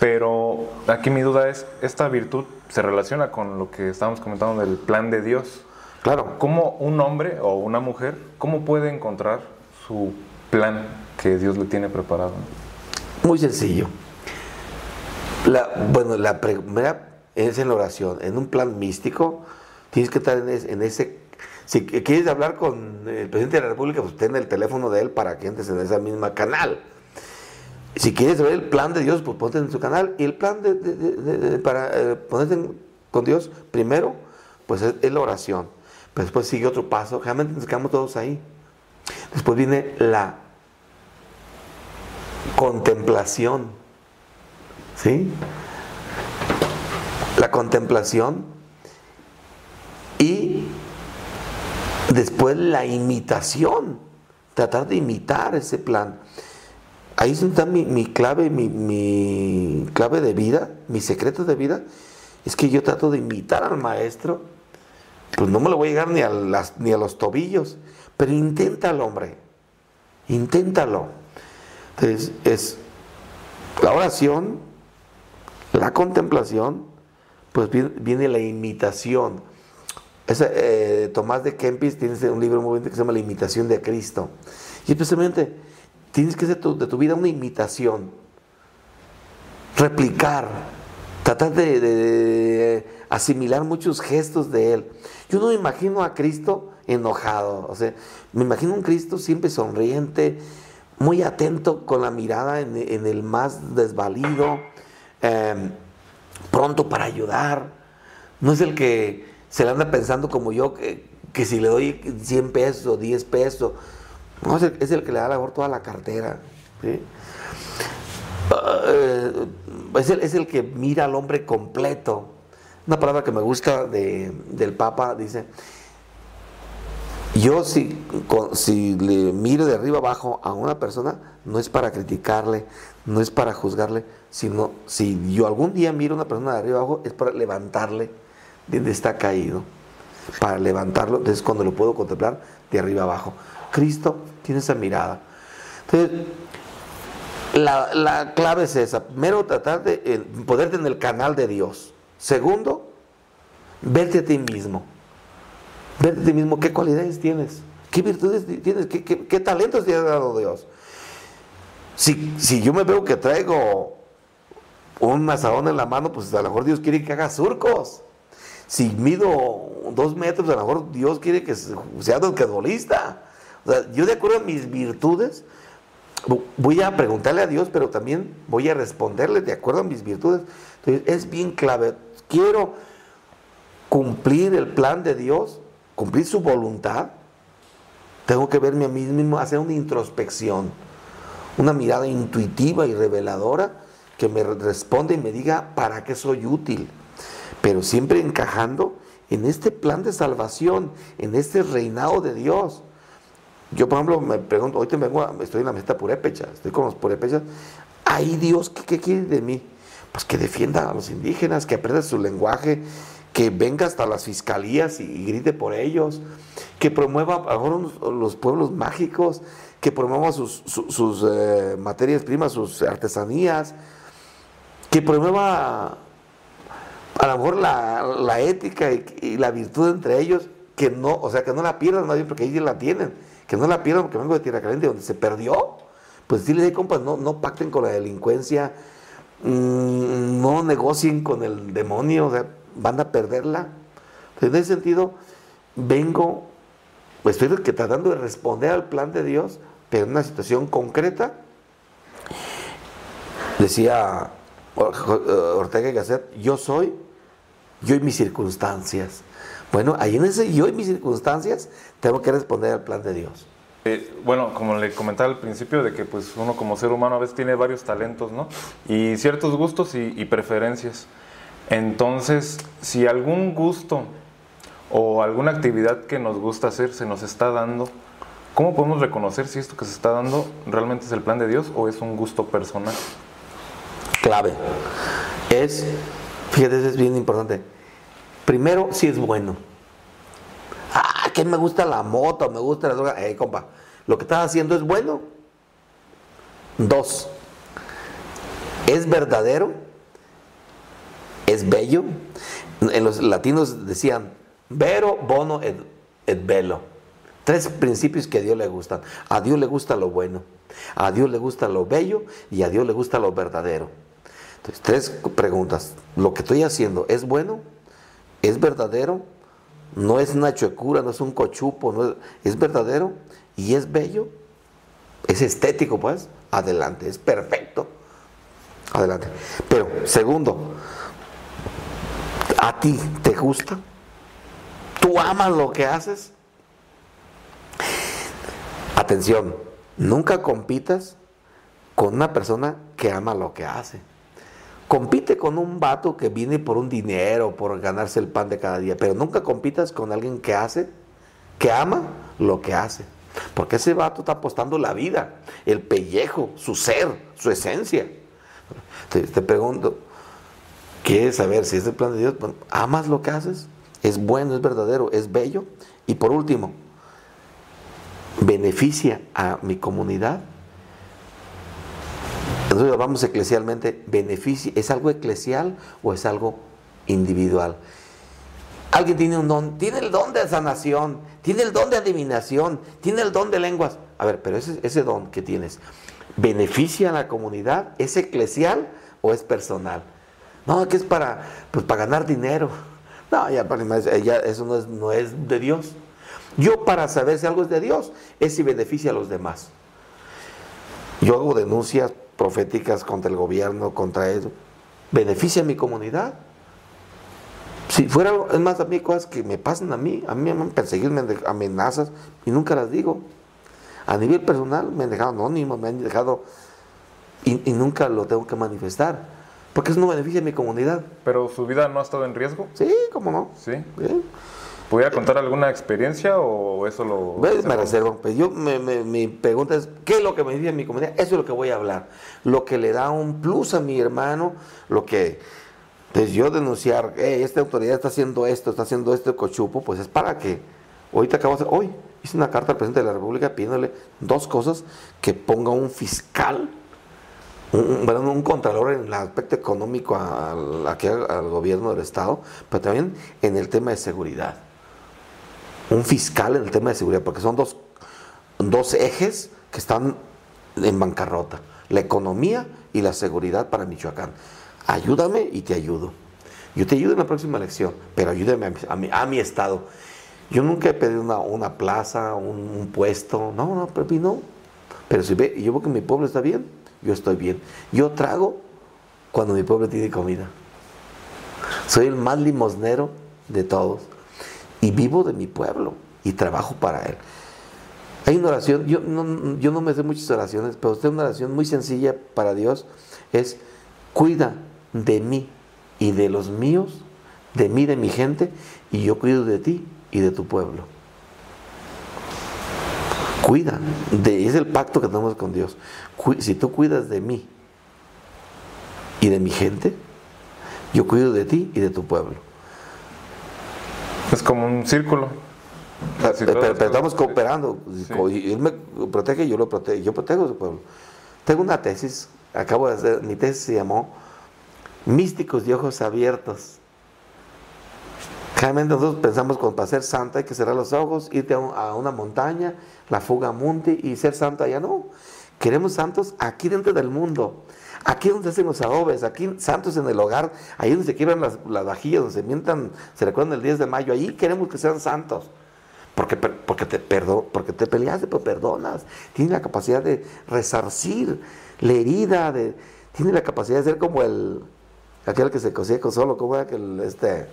pero aquí mi duda es, ¿esta virtud se relaciona con lo que estábamos comentando del plan de Dios? Claro. ¿Cómo un hombre o una mujer, cómo puede encontrar su plan que Dios le tiene preparado? Muy sencillo. La, bueno, la primera es en la oración. En un plan místico, tienes que estar en, ese... Si quieres hablar con el presidente de la República, pues ten el teléfono de él para que entres en ese mismo canal. Si quieres ver el plan de Dios, pues ponte en su canal. Y el plan de, para eh, ponerte con Dios, primero, pues es, la oración. Pero después sigue otro paso. Realmente nos quedamos todos ahí. Después viene la contemplación. ¿Sí? La contemplación y después la imitación. Tratar de imitar ese plan. Ahí está mi, clave, mi, clave de vida, mi secreto de vida. Es que yo trato de imitar al maestro. Pues no me lo voy a llegar ni a, las, ni a los tobillos. Pero inténtalo, hombre. Inténtalo. Entonces, es la oración, la contemplación, pues viene, la imitación. Eh, Tomás de Kempis tiene un libro muy bonito que se llama La imitación de Cristo. Y especialmente, tienes que hacer de tu vida una imitación, replicar, tratar de, asimilar muchos gestos de Él. Yo no me imagino a Cristo enojado, o sea, me imagino un Cristo siempre sonriente, muy atento con la mirada en, el más desvalido, em, pronto para ayudar. No es el que se le anda pensando como yo, que, si le doy 100 pesos o 10 pesos, no, es el, que le da la toda la cartera. Eh, es, el, es, el, que mira al hombre completo. Una palabra que me gusta del Papa dice, yo si, si le miro de arriba abajo a una persona, no es para criticarle, no es para juzgarle, sino si yo algún día miro a una persona de arriba abajo, es para levantarle de donde está caído, para levantarlo, entonces cuando lo puedo contemplar de arriba abajo. Cristo tiene esa mirada. Entonces, la, la clave es esa, primero tratar de eh, poderte en el canal de Dios. Segundo, verte a ti mismo Ver de ti mismo qué cualidades tienes, qué virtudes tienes, qué, qué, talentos te ha dado Dios. Si, si, yo me veo que traigo un mazadón en la mano, pues a lo mejor Dios quiere que haga surcos. Si mido dos metros, a lo mejor Dios quiere que sea basquetbolista. O sea, yo de acuerdo a mis virtudes, voy a preguntarle a Dios, pero también voy a responderle de acuerdo a mis virtudes. Entonces, es bien clave. Quiero cumplir el plan de Dios cumplir su voluntad, tengo que verme a mí mismo, hacer una introspección, una mirada intuitiva y reveladora que me responde y me diga para qué soy útil, pero siempre encajando en este plan de salvación, en este reinado de Dios. Yo, por ejemplo, me pregunto, hoy te vengo, estoy en la mesa purépecha, estoy con los purépechas. Ahí Dios, ¿qué, ¿qué, quiere de mí? Pues que defienda a los indígenas, que aprenda su lenguaje, que venga hasta las fiscalías y, grite por ellos, que promueva ahora los pueblos mágicos, que promueva sus, eh, materias primas, sus artesanías, que promueva a lo mejor la, ética y, la virtud entre ellos, que no, o sea, que no la pierdan nadie porque ellos la tienen, que no la pierdan porque vengo de Tierra Caliente, donde se perdió. Pues dile, compas, no, pacten con la delincuencia, no negocien con el demonio, van a perderla. en ese sentido, vengo, pues estoy tratando de responder al plan de Dios, pero en una situación concreta. Decía Ortega y Gasset, yo soy, yo y mis circunstancias. Bueno, ahí en ese yo y mis circunstancias tengo que responder al plan de Dios. Eh, bueno, como le comentaba al principio, de que pues uno como ser humano a veces tiene varios talentos, ¿no? Y ciertos gustos y, preferencias. Entonces, si algún gusto o alguna actividad que nos gusta hacer se nos está dando, ¿cómo podemos reconocer si esto que se está dando realmente es el plan de Dios o es un gusto personal? clave es, fíjate, es bien importante. Primero, si es bueno. Ah, que me gusta la moto, me gusta la droga. Eh, compa, lo que estás haciendo es bueno. Dos, es verdadero, es bello. En los latinos decían, vero, bono, et, et belo. Tres principios que a Dios le gustan. A Dios le gusta lo bueno, a Dios le gusta lo bello y a Dios le gusta lo verdadero. Entonces, tres preguntas. ¿Lo que estoy haciendo es bueno? ¿Es verdadero? No es una chuecura, no es un cochupo, no es, es verdadero y es bello. Es estético, pues. Adelante, es perfecto. Adelante. Pero, segundo, ¿a ti te gusta? ¿Tú amas lo que haces? Atención, nunca compitas con una persona que ama lo que hace. Compite con un vato que viene por un dinero, por ganarse el pan de cada día, pero nunca compitas con alguien que hace, que ama lo que hace. Porque ese vato está apostando la vida, el pellejo, su ser, su esencia. Te, te pregunto, ¿quieres saber si es el plan de Dios? ¿Amas lo que haces? ¿Es bueno, es verdadero, es bello? Y por último, ¿beneficia a mi comunidad? Hablamos eclesialmente, ¿es algo eclesial o es algo individual? Alguien tiene un don, tiene el don de sanación, tiene el don de adivinación, tiene el don de lenguas. A ver, pero ese, ese don que tienes, ¿beneficia a la comunidad? ¿Es eclesial o es personal? No, que es para, pues, para ganar dinero. No, ya, ya eso no es, no es de Dios. Yo para saber si algo es de Dios es si beneficia a los demás. Yo hago denuncias proféticas contra el gobierno, contra eso, beneficia a mi comunidad. Si fuera, es más, a mí cosas que me pasan a mí, a mí me han perseguido, me han amenazas y nunca las digo. A nivel personal me han dejado anónimos, me han dejado y, nunca lo tengo que manifestar, porque eso no beneficia a mi comunidad. ¿Pero su vida no ha estado en riesgo? Sí, cómo no. Sí. ¿Pudiera contar alguna experiencia o eso lo.? Me reservo. Pues yo, mi pregunta es: ¿qué es lo que me dice mi comunidad? Eso es lo que voy a hablar. Lo que le da un plus a mi hermano, lo que. Pues yo denunciar, esta autoridad está haciendo esto, está haciendo esto cochupo, pues es para que. Ahorita acabo de hacer, hoy hice una carta al presidente de la República pidiéndole dos cosas: que ponga un fiscal un, un contralor en el aspecto económico al, al gobierno del Estado, pero también en el tema de seguridad un fiscal en el tema de seguridad, porque son dos, dos ejes que están en bancarrota, la economía y la seguridad para Michoacán. Ayúdame y te ayudo. Yo te ayudo en la próxima elección, pero ayúdame a mi, a mi, estado. Yo nunca he pedido una, plaza, un, puesto, no, no, pero no. Pero si ve, yo veo que mi pueblo está bien, yo estoy bien. Yo trago cuando mi pueblo tiene comida. Soy el más limosnero de todos y vivo de mi pueblo y trabajo para él. Hay una oración, yo no, yo no me sé muchas oraciones, pero usted una oración muy sencilla para Dios es, cuida de mí y de los míos de mí, de mi gente, y yo cuido de ti y de tu pueblo. Cuida, de, es el pacto que tenemos con Dios. si tú cuidas de mí y de mi gente, yo cuido de ti y de tu pueblo. Es como un círculo. pero, estamos cooperando. Él me protege y yo lo protejo. Yo protejo a su pueblo. Tengo una tesis, acabo de hacer, mi tesis se llamó Místicos de Ojos Abiertos. Realmente nosotros pensamos que para ser santo hay que cerrar los ojos, irte a, una montaña, la fuga a monte y ser santo allá. No, queremos santos aquí dentro del mundo. Aquí donde hacen los adobes, aquí santos en el hogar, ahí donde se quiebran las, vajillas, donde se mientan, se recuerdan el 10 de mayo, ahí queremos que sean santos. Porque, porque, te, perdo, porque te peleaste, pero perdonas. Tiene la capacidad de resarcir la herida, de, tiene la capacidad de ser como el, aquel que se cosía con solo, como era el, este,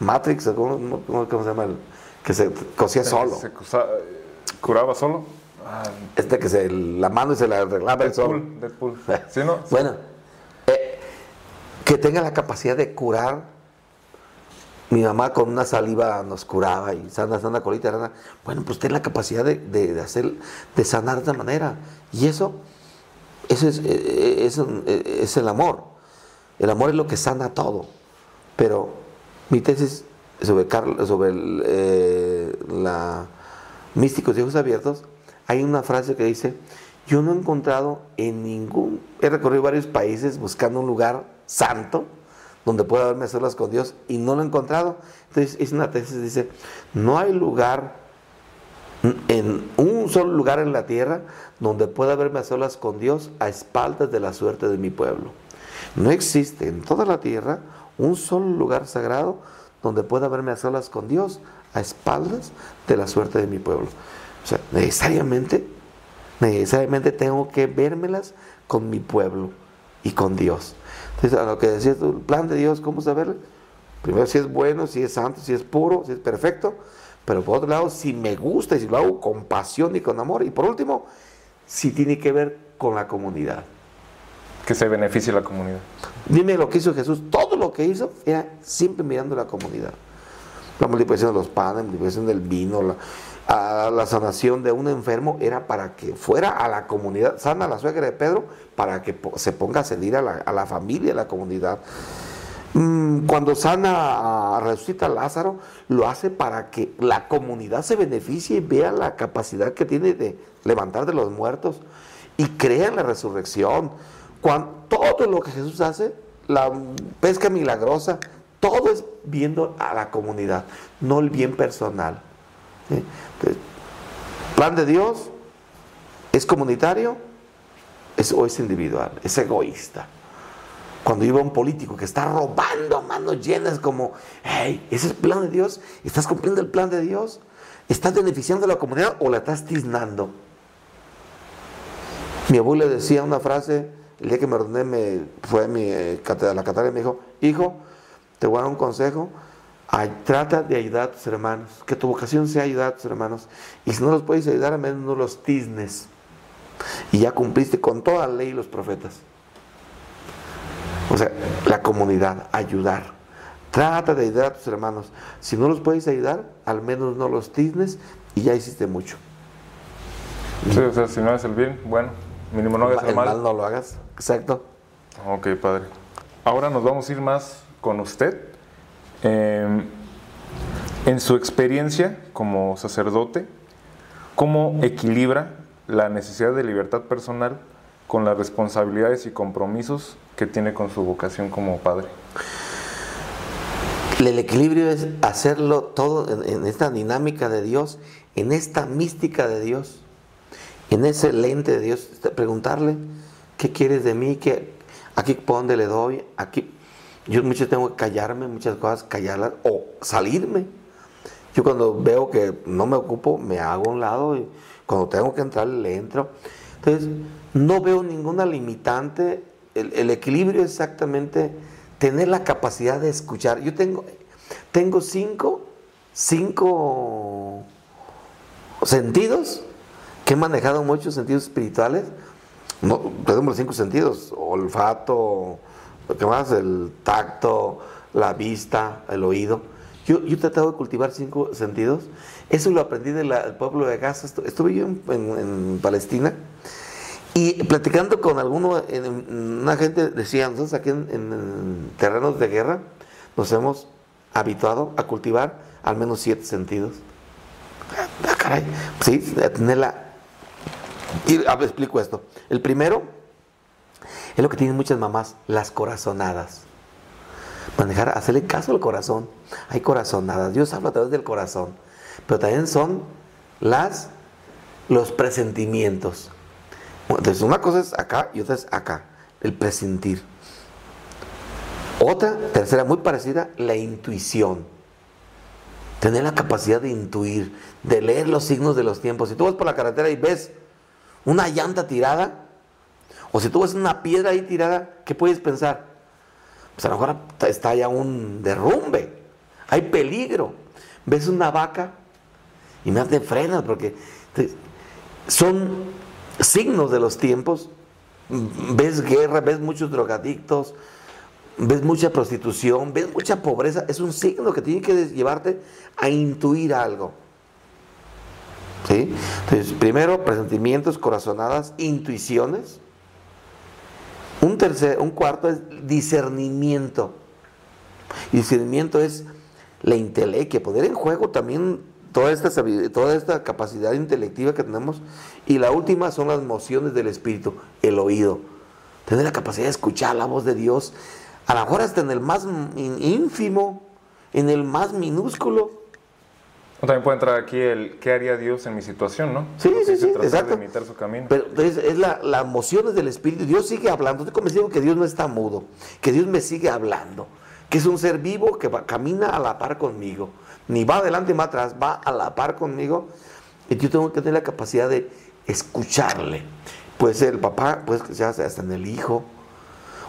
Matrix, ¿cómo, cómo, se llama? El, que se cosía solo. ¿Se curaba solo? Este que se, la mano y se la arreglaba el solo. Deadpool. ¿Sí, no? Bueno, eh, que tenga la capacidad de curar mi mamá con una saliva nos curaba y sana, sana colita, sana. Bueno, pues tiene la capacidad de, hacer, de sanar de esta manera. Y eso, eso es, eh, eh, es, el amor. El amor es lo que sana todo. Pero mi tesis sobre, sobre eh, la místicos de ojos abiertos, hay una frase que dice, yo no he encontrado en ningún, he recorrido varios países buscando un lugar santo, donde pueda haberme solas con Dios y no lo he encontrado. Entonces es una tesis, dice, no hay lugar, en un solo lugar en la tierra donde pueda haberme a solas con Dios a espaldas de la suerte de mi pueblo. No existe en toda la tierra un solo lugar sagrado donde pueda verme a solas con Dios a espaldas de la suerte de mi pueblo. O sea, necesariamente, necesariamente tengo que vérmelas con mi pueblo y con Dios. Entonces, a lo que decías el plan de Dios, ¿cómo saberlo? Primero, si es bueno, si es santo, si es puro, si es perfecto. Pero por otro lado, si me gusta y si lo hago con pasión y con amor. Y por último, si tiene que ver con la comunidad. Que se beneficie la comunidad. Dime lo que hizo Jesús. Todo lo que hizo era siempre mirando la comunidad. La multiplicación de los panes, la multiplicación del vino, la, a la sanación de un enfermo era para que fuera a la comunidad, sana la suegra de Pedro, para que se ponga a servir a la, familia, a la comunidad. Mm, cuando sana, resucita a Lázaro, lo hace para que la comunidad se beneficie y vea la capacidad que tiene de levantar de los muertos y crea en la resurrección. Cuando, todo lo que Jesús hace, la pesca milagrosa, todo es viendo a la comunidad, no el bien personal. Plan de Dios es comunitario o es individual, es egoísta. Cuando iba un político que está robando a manos llenas, como, hey, ese es el plan de Dios, ¿estás cumpliendo el plan de Dios? ¿Estás beneficiando a la comunidad o la estás tiznando? Mi abuelo decía una frase, el día que me ordené, me, fue a, mi, eh, a la catedral y me dijo, hijo, te voy a dar un consejo, trata de ayudar a tus hermanos, que tu vocación sea ayudar a tus hermanos. Y si no los puedes ayudar, al menos no los tiznes. Y ya cumpliste con toda la ley y los profetas. O sea, la comunidad, ayudar. Trata de ayudar a tus hermanos. Si no los puedes ayudar, al menos no los tiznes y ya hiciste mucho. Sí, o sea, si no es el bien, bueno, mínimo no hagas el, mal. mal. no lo hagas, exacto. Ok, padre. Ahora nos vamos a ir más con usted Em, en su experiencia como sacerdote, ¿cómo equilibra la necesidad de libertad personal con las responsabilidades y compromisos que tiene con su vocación como padre? El equilibrio es hacerlo todo en, esta dinámica de Dios, en esta mística de Dios, en ese lente de Dios, preguntarle, ¿qué quieres de mí? ¿Qué, ¿Aquí dónde le doy? Aquí, yo muchas tengo que callarme, muchas cosas callarlas o salirme. Yo cuando veo que no me ocupo, me hago a un lado y cuando tengo que entrar, le entro. Entonces, no veo ninguna limitante. El, equilibrio es exactamente tener la capacidad de escuchar. Yo tengo, tengo cinco, cinco sentidos que he manejado muchos sentidos espirituales. No, tenemos los cinco sentidos, olfato, ¿qué más? El tacto, la vista, el oído. Yo, yo he tratado de cultivar cinco sentidos. Eso lo aprendí del pueblo de Gaza. Estuve yo en, Palestina y platicando con alguno, en, una gente decía, nosotros aquí en, terrenos de guerra nos hemos habituado a cultivar al menos siete sentidos. Ah, caray, sí, tenerla. Y a ver, explico esto. El primero es lo que tienen muchas mamás, las corazonadas. Manejar, hacerle caso al corazón. Hay corazonadas. Dios habla a través del corazón. Pero también son las los presentimientos. Entonces, una cosa es acá y otra es acá, el presentir. Otra, tercera, muy parecida, la intuición. Tener la capacidad de intuir, de leer los signos de los tiempos. Si tú vas por la carretera y ves una llanta tirada, o si tú ves una piedra ahí tirada, ¿qué puedes pensar? Pues a lo mejor está ya un derrumbe, hay peligro. Ves una vaca y me hace frenas porque son signos de los tiempos. Ves guerra, ves muchos drogadictos, ves mucha prostitución, ves mucha pobreza. Es un signo que tiene que llevarte a intuir algo. ¿Sí? Entonces, primero, presentimientos, corazonadas, intuiciones. Un, tercer, un cuarto es discernimiento. Discernimiento es la intelequia, poder en juego también toda esta, toda esta capacidad intelectiva que tenemos. Y la última son las emociones del espíritu, el oído. Tener la capacidad de escuchar la voz de Dios, a lo mejor hasta en el más ínfimo, en el más minúsculo. También puede entrar aquí el qué haría Dios en mi situación, ¿no? Sí, sí, sí, exacto. De imitar su camino. Pero entonces es la, las emociones del Espíritu. Dios sigue hablando. Estoy convencido que Dios no está mudo, que Dios me sigue hablando, que es un ser vivo que camina a la par conmigo. Ni va adelante ni va atrás, va a la par conmigo. Y yo tengo que tener la capacidad de escucharle. Puede ser el papá, puede ser hasta en el hijo.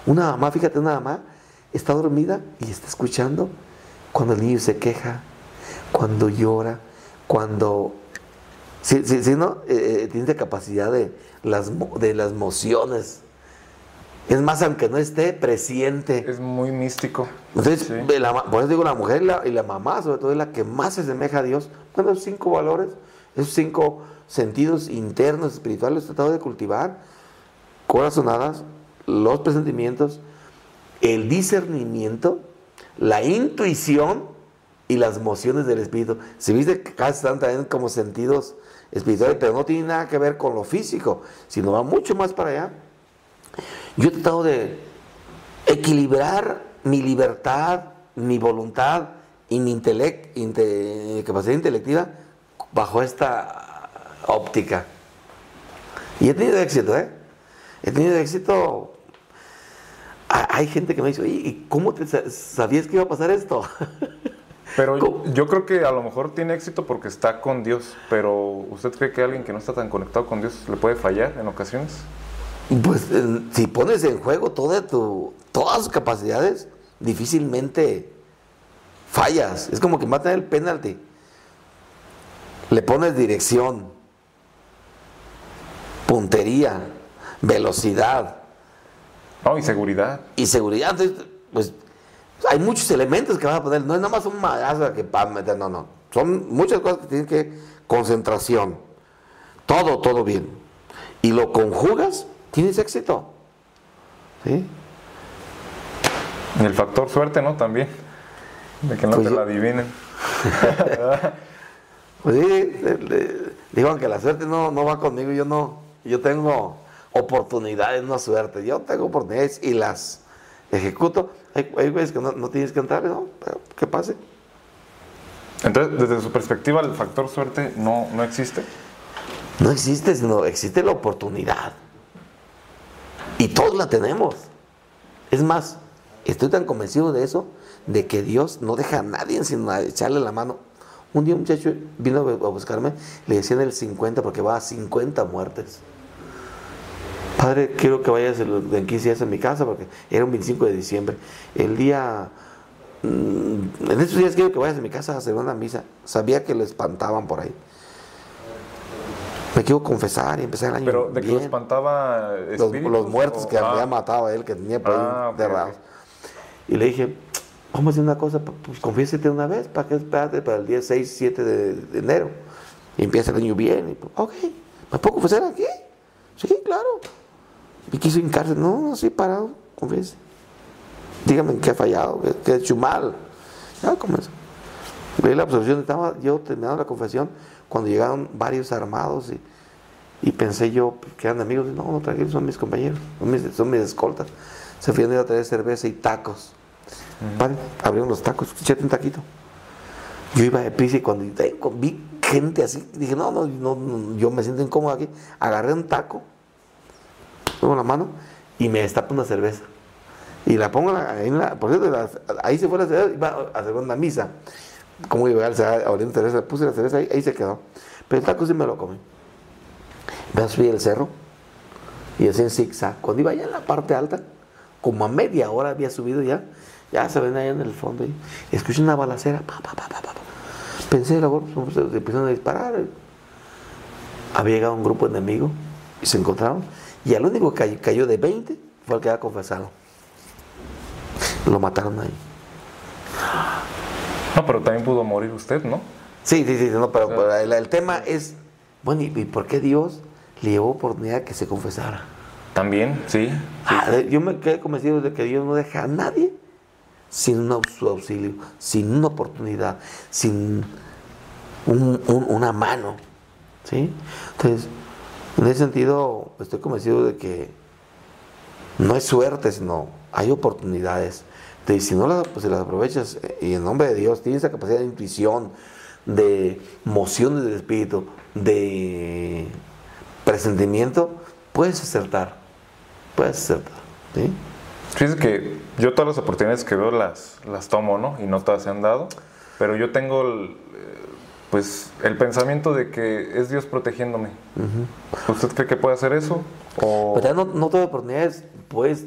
Una mamá, fíjate, una mamá está dormida y está escuchando cuando el niño se queja, cuando llora, cuando... Si, no, eh, eh, tiene la capacidad de las, de las emociones. Es más, aunque no esté presente. Es muy místico. Entonces, por eso digo, la mujer y la, mamá, sobre todo, es la que más se asemeja a Dios. Bueno, esos cinco valores, esos cinco sentidos internos, espirituales, tratado de cultivar, corazonadas, los presentimientos, el discernimiento, la intuición y las emociones del espíritu. Si viste que casi están también como sentidos espirituales, pero no tiene nada que ver con lo físico, sino va mucho más para allá. Yo he tratado de equilibrar mi libertad, mi voluntad y mi capacidad intelectiva bajo esta óptica. Y he tenido éxito, ¿eh? He tenido éxito hay gente que me dice, ¿y cómo te sabías que iba a pasar esto? Pero yo creo que a lo mejor tiene éxito porque está con Dios, pero ¿usted cree que alguien que no está tan conectado con Dios le puede fallar en ocasiones? Pues si pones en juego toda tu, todas sus capacidades, difícilmente fallas. Es como que mata el penalti. Le pones dirección, puntería, velocidad, no, y seguridad. Y seguridad, pues hay muchos elementos que vas a poner, no es nada más un madrazo que para meter, no, no. Son muchas cosas que tienen que, concentración, todo, todo bien. Y lo conjugas, tienes éxito. ¿Sí? el factor suerte, ¿no? También, de que no pues te la adivinen. pues sí, digo que la suerte no, no va conmigo, yo no, yo tengo oportunidades, no suerte. Yo tengo oportunidades y las ejecuto. Hay, veces que no, tienes que entrar, ¿no? que pase. Entonces, desde su perspectiva, el factor suerte no, no existe. No existe, sino existe la oportunidad. Y todos la tenemos. Es más, estoy tan convencido de eso, de que Dios no deja a nadie sin echarle la mano. Un día un muchacho vino a buscarme, le decían el 50 porque va a 50 muertes. Padre, quiero que vayas en 15 días a mi casa porque era un 25 de diciembre. El día, mm, en estos días quiero que vayas a mi casa a hacer una misa. Sabía que lo espantaban por ahí. Me quiero confesar y empezar el año. ¿Pero de que lo espantaba los, los, muertos que había ah. matado a él, que tenía por ahí ah, Y le dije, vamos a hacer una cosa, pues confiésete una vez, ¿para qué espérate para el día 6, 7 de, enero? Y empieza el año bien, y, pues, ok, ¿me puedo confesar aquí? Sí, claro. Y quiso hincarse, no, no, sí, parado, confiese. Dígame en qué ha fallado, qué, he hecho mal. Ya comenzó. Leí la absolución, estaba yo terminando la confesión cuando llegaron varios armados y, y pensé yo que eran amigos. No, no, tranquilos, son mis compañeros, son mis, son mis escoltas. Se fueron a traer cerveza y tacos. Vale, abrieron los tacos, échate un taquito. Yo iba de prisa y cuando vi gente así, dije, no, no, no, yo me siento incómodo aquí. Agarré un taco, pongo la mano y me destapo una cerveza. Y la pongo ahí, la, por cierto, ahí se fue la cerveza, iba a una misa. Como iba a la cerveza, puse la cerveza ahí, ahí se quedó. Pero el taco sí me lo comí. Me subí el cerro y así en zigzag. Cuando iba allá en la parte alta, como a media hora había subido ya, ya se ven ahí en el fondo. Y escuché una balacera. Pa, pa, pa, Pensé, luego pues, empezaron a disparar. Había llegado un grupo enemigo y se encontraron. Y al único que cayó de 20 fue el que había confesado. Lo mataron ahí. No, pero también pudo morir usted, ¿no? Sí, sí, sí, no, pero, el, tema es, bueno, ¿y, por qué Dios le llevó oportunidad que se confesara? También, sí. Ah, yo me quedé convencido de que Dios no deja a nadie sin un, su auxilio, sin una oportunidad, sin una mano. ¿sí? Entonces, en ese sentido, estoy convencido de que no es suerte, sino hay oportunidades. Y si no las, pues, las aprovechas, eh, y en nombre de Dios, tienes esa capacidad de intuición, de moción del espíritu, de presentimiento, puedes acertar. Puedes acertar. ¿sí? Fíjese que yo todas las oportunidades que veo las, las tomo, ¿no? Y no todas se han dado. Pero yo tengo pues el pensamiento de que es Dios protegiéndome. ¿Usted cree que puede hacer eso? O... Pero no, no todas oportunidades puedes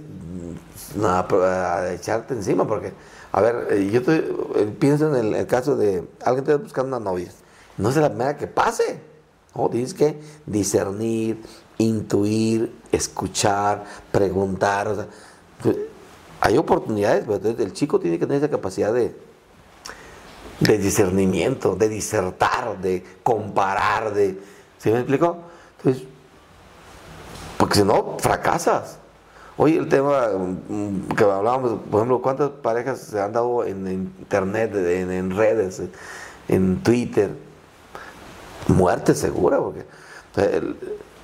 nada, echarte encima porque, a ver, eh, yo eh, pienso en el, caso de alguien te está buscando una novia. No es la primera que pase. ¿no? Tienes que discernir, intuir, escuchar, preguntar. O sea, pues, hay oportunidades, pero el chico tiene que tener esa capacidad de, de discernimiento, de disertar, de comparar, de. ¿Sí me explico? Entonces, porque si no, fracasas. Oye, el tema mm, que hablábamos, por ejemplo, ¿cuántas parejas se han dado en internet, en, redes, en Twitter? Muerte segura, porque,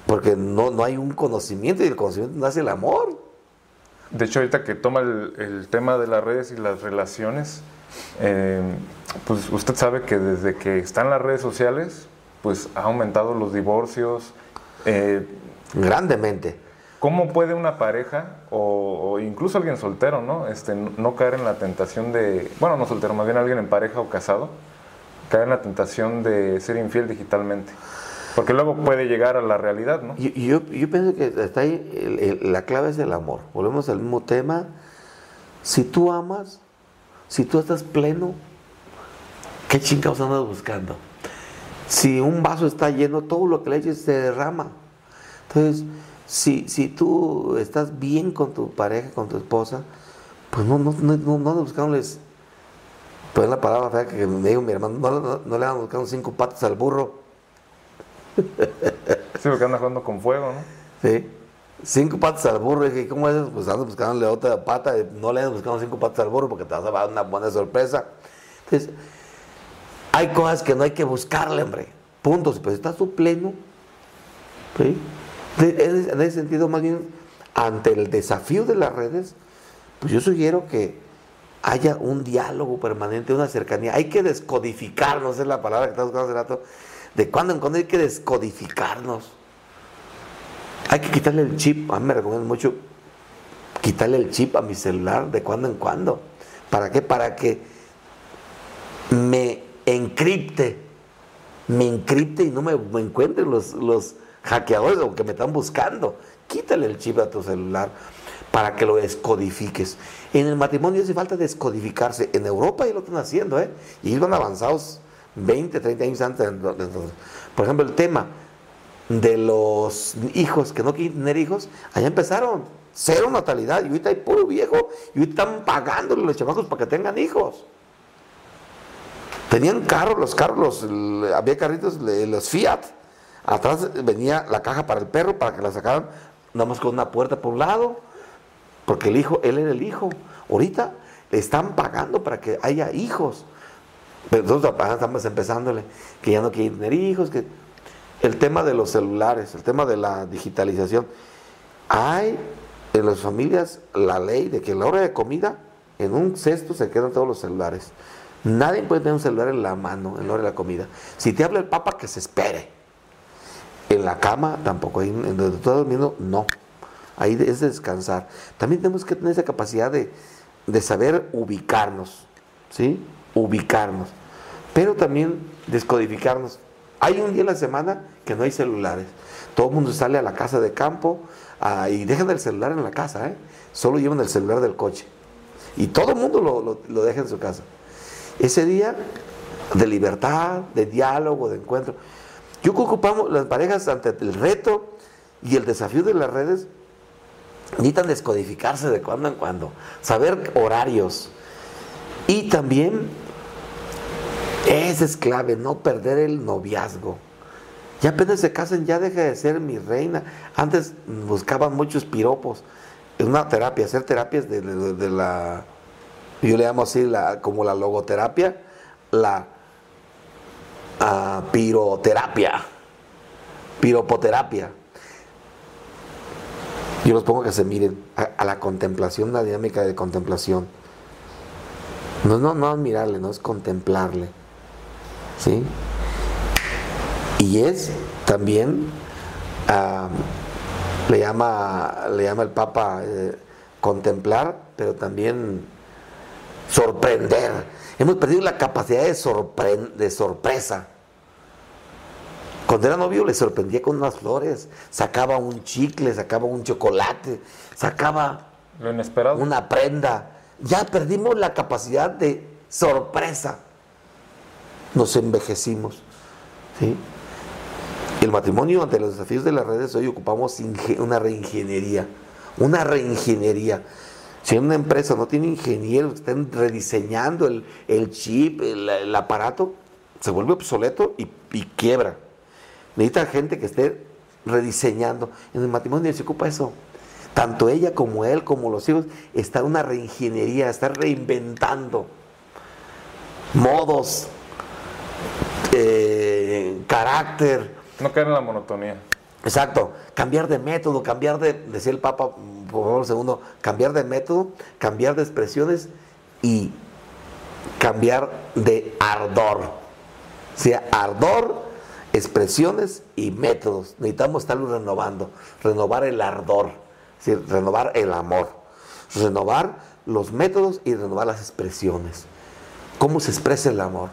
porque no, no hay un conocimiento y el conocimiento nace el amor. De hecho, ahorita que toma el, tema de las redes y las relaciones, eh, pues usted sabe que desde que están las redes sociales, pues ha aumentado los divorcios. Eh, Grandemente. ¿Cómo puede una pareja o, incluso alguien soltero, ¿no? Este, no caer en la tentación de, bueno, no soltero, más bien alguien en pareja o casado, caer en la tentación de ser infiel digitalmente? Porque luego puede llegar a la realidad, ¿no? Yo, yo, pienso que está ahí, la clave es el amor. Volvemos al mismo tema. Si tú amas, si tú estás pleno, ¿qué chingados andas buscando? Si un vaso está lleno, todo lo que le eches se derrama. Entonces, si, si tú estás bien con tu pareja, con tu esposa, pues no, no, no, no, no buscándoles, pues la palabra fea que me dijo mi hermano, no, no le van buscando cinco patas al burro Sí, porque anda jugando con fuego, ¿no? Sí. Cinco patas al burro. Y dije, ¿cómo es? Pues ando buscándole otra pata. No le andas buscando cinco patas al burro porque te vas a dar una buena sorpresa. Entonces, hay cosas que no hay que buscarle, hombre. Puntos. Pues estás tú pleno. ¿Sí? En ese sentido, más bien, ante el desafío de las redes, pues yo sugiero que haya un diálogo permanente, una cercanía. Hay que descodificar, no sé la palabra que estás buscando hace rato, de cuando en cuando hay que descodificarnos. Hay que quitarle el chip. A mí me recomiendo mucho quitarle el chip a mi celular de cuando en cuando. ¿Para qué? Para que me encripte. Me encripte y no me, encuentren los, los hackeadores o que me están buscando. Quítale el chip a tu celular para que lo descodifiques. En el matrimonio hace falta descodificarse. En Europa ya lo están haciendo, ¿eh? Y van avanzados 20, 30 años antes. Por ejemplo, el tema de los hijos que no quieren tener hijos, allá empezaron. cero natalidad. Y ahorita hay puro viejo y ahorita están pagándole los chamacos para que tengan hijos. Tenían carros, los carros, había carritos, los Fiat. Atrás venía la caja para el perro para que la sacaran, nada más con una puerta por un lado, porque el hijo, él era el hijo. Ahorita le están pagando para que haya hijos. Pero nosotros estamos empezándole, que ya no quieren tener hijos, que el tema de los celulares, el tema de la digitalización. Hay en las familias la ley de que a la hora de comida, en un cesto se quedan todos los celulares. Nadie puede tener un celular en la mano en la hora de la comida. Si te habla el papa, que se espere. En la cama tampoco, en donde estás durmiendo, no. Ahí es descansar. También tenemos que tener esa capacidad de, de saber ubicarnos, ¿sí? Ubicarnos. Pero también descodificarnos. Hay un día en la semana que no hay celulares. Todo el mundo sale a la casa de campo y dejan el celular en la casa, ¿eh? Solo llevan el celular del coche. Y todo el mundo lo, lo deja en su casa. Ese día de libertad, de diálogo, de encuentro. Yo que ocupamos las parejas ante el reto y el desafío de las redes, necesitan descodificarse de cuando en cuando, saber horarios. Y también es clave, no perder el noviazgo. Ya apenas se casan, ya deja de ser mi reina. Antes buscaban muchos piropos. Una terapia, hacer terapias de la yo le llamo así como la logoterapia, la uh, piroterapia, piropoterapia. Yo los pongo que se miren a, la contemplación, la dinámica de contemplación. No, no, no admirarle, no es contemplarle. ¿Sí? Y es también, le, llama, le llama el Papa eh, contemplar, pero también sorprender. Hemos perdido la capacidad de, de sorpresa. Cuando era novio le sorprendía con unas flores, sacaba un chicle, sacaba un chocolate, sacaba Lo inesperado. una prenda. Ya perdimos la capacidad de sorpresa. Nos envejecimos. ¿sí? El matrimonio ante los desafíos de las redes hoy ocupamos una reingeniería. Una reingeniería. Si una empresa no tiene ingenieros que estén rediseñando el, chip, el, aparato, se vuelve obsoleto y, quiebra. Necesita gente que esté rediseñando. En el matrimonio se ocupa eso. Tanto ella como él, como los hijos, está una reingeniería, está reinventando modos, eh, carácter. No caer en la monotonía. Exacto, cambiar de método, cambiar de, decía el Papa, por favor, segundo, cambiar de método, cambiar de expresiones y cambiar de ardor. O sea, ardor, expresiones y métodos. Necesitamos estarlo renovando, renovar el ardor, renovar el amor, renovar los métodos y renovar las expresiones. ¿Cómo se expresa el amor?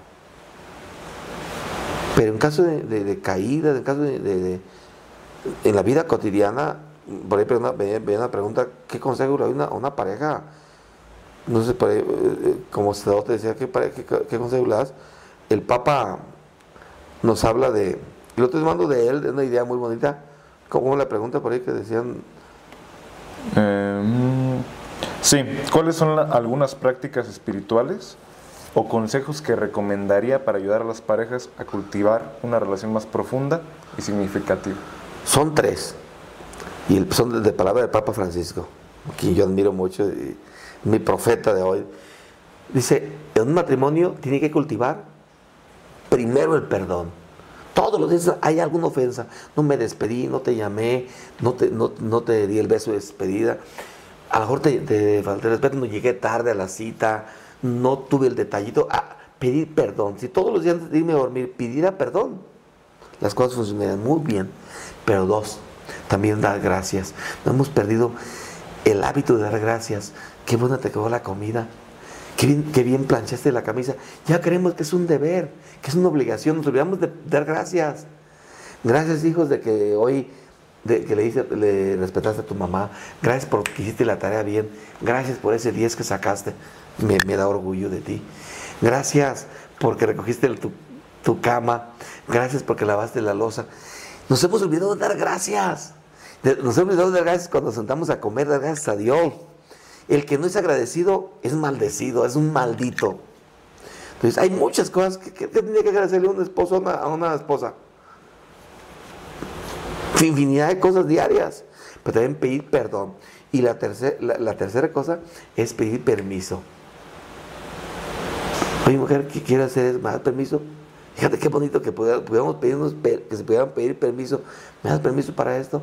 Pero en caso de, caída, en caso de en la vida cotidiana, por ahí venía una pregunta, ¿qué consejo le una, pareja? No sé, por ahí, eh, eh, como te decía, ¿qué, qué, consejo le? El Papa nos habla de, lo te mando de él, de una idea muy bonita, como la pregunta por ahí que decían... Em, sí, ¿cuáles son algunas prácticas espirituales o consejos que recomendaría para ayudar a las parejas a cultivar una relación más profunda y significativa? Son tres. Y son de palabra del Papa Francisco, quien yo admiro mucho, mi profeta de hoy. Dice, en un matrimonio tiene que cultivar primero el perdón. Todos los días hay alguna ofensa. No me despedí, no te llamé, no te, no, te di el beso de despedida. A lo mejor te, te falté respeto, no llegué tarde a la cita, no tuve el detallito. a pedir perdón. Si todos los días antes de irme a dormir pidiera perdón, las cosas funcionarían muy bien. Pero dos, también dar gracias. No hemos perdido el hábito de dar gracias. Qué buena te quedó la comida. Qué bien, qué bien planchaste la camisa. Ya creemos que es un deber, que es una obligación. Nos olvidamos de dar gracias. Gracias, hijos, de que hoy que le, dice, le respetaste a tu mamá. Gracias por que hiciste la tarea bien. Gracias por ese 10 que sacaste. Me, da orgullo de ti. Gracias porque recogiste tu, tu cama. Gracias porque lavaste la losa. Nos hemos olvidado de dar gracias. Nos hemos dado gracias cuando sentamos a comer, dar gracias a Dios. El que no es agradecido es maldecido, es un maldito. Entonces, hay muchas cosas que, que, tiene que agradecerle a un esposo a una, esposa. Infinidad de cosas diarias. Pero también pedir perdón. Y la, la, tercera cosa es pedir permiso. Oye, mujer, ¿qué quiere hacer? ¿Me das permiso? Fíjate qué bonito que pudiéramos pedirnos, que se pudieran pedir permiso. ¿Me das permiso para esto?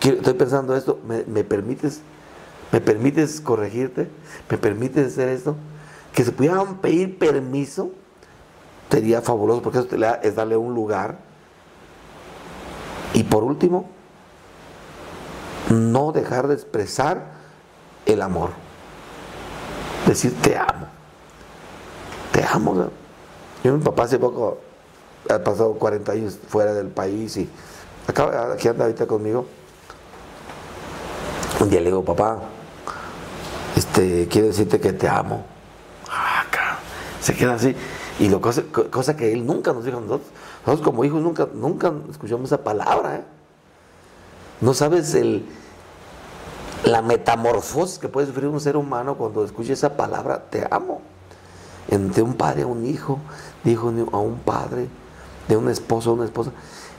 Estoy pensando esto. ¿Me, permites? ¿Me permites corregirte? ¿Me permites hacer esto? Que se pudieran pedir permiso sería fabuloso porque eso es darle un lugar. Y por último, no dejar de expresar el amor. Decir te amo. Te amo. Yo, mi papá hace poco ha pasado 40 años fuera del país y acá, aquí anda ahorita conmigo. Un día le digo, papá, este, quiero decirte que te amo. Ah, se queda así. Y lo cosa, cosa que él nunca nos dijo nosotros. Nosotros como hijos nunca, nunca escuchamos esa palabra. ¿eh? No sabes el, la metamorfosis que puede sufrir un ser humano cuando escucha esa palabra, te amo. Entre un padre a un hijo, de hijo a un padre, de un esposo a una esposa.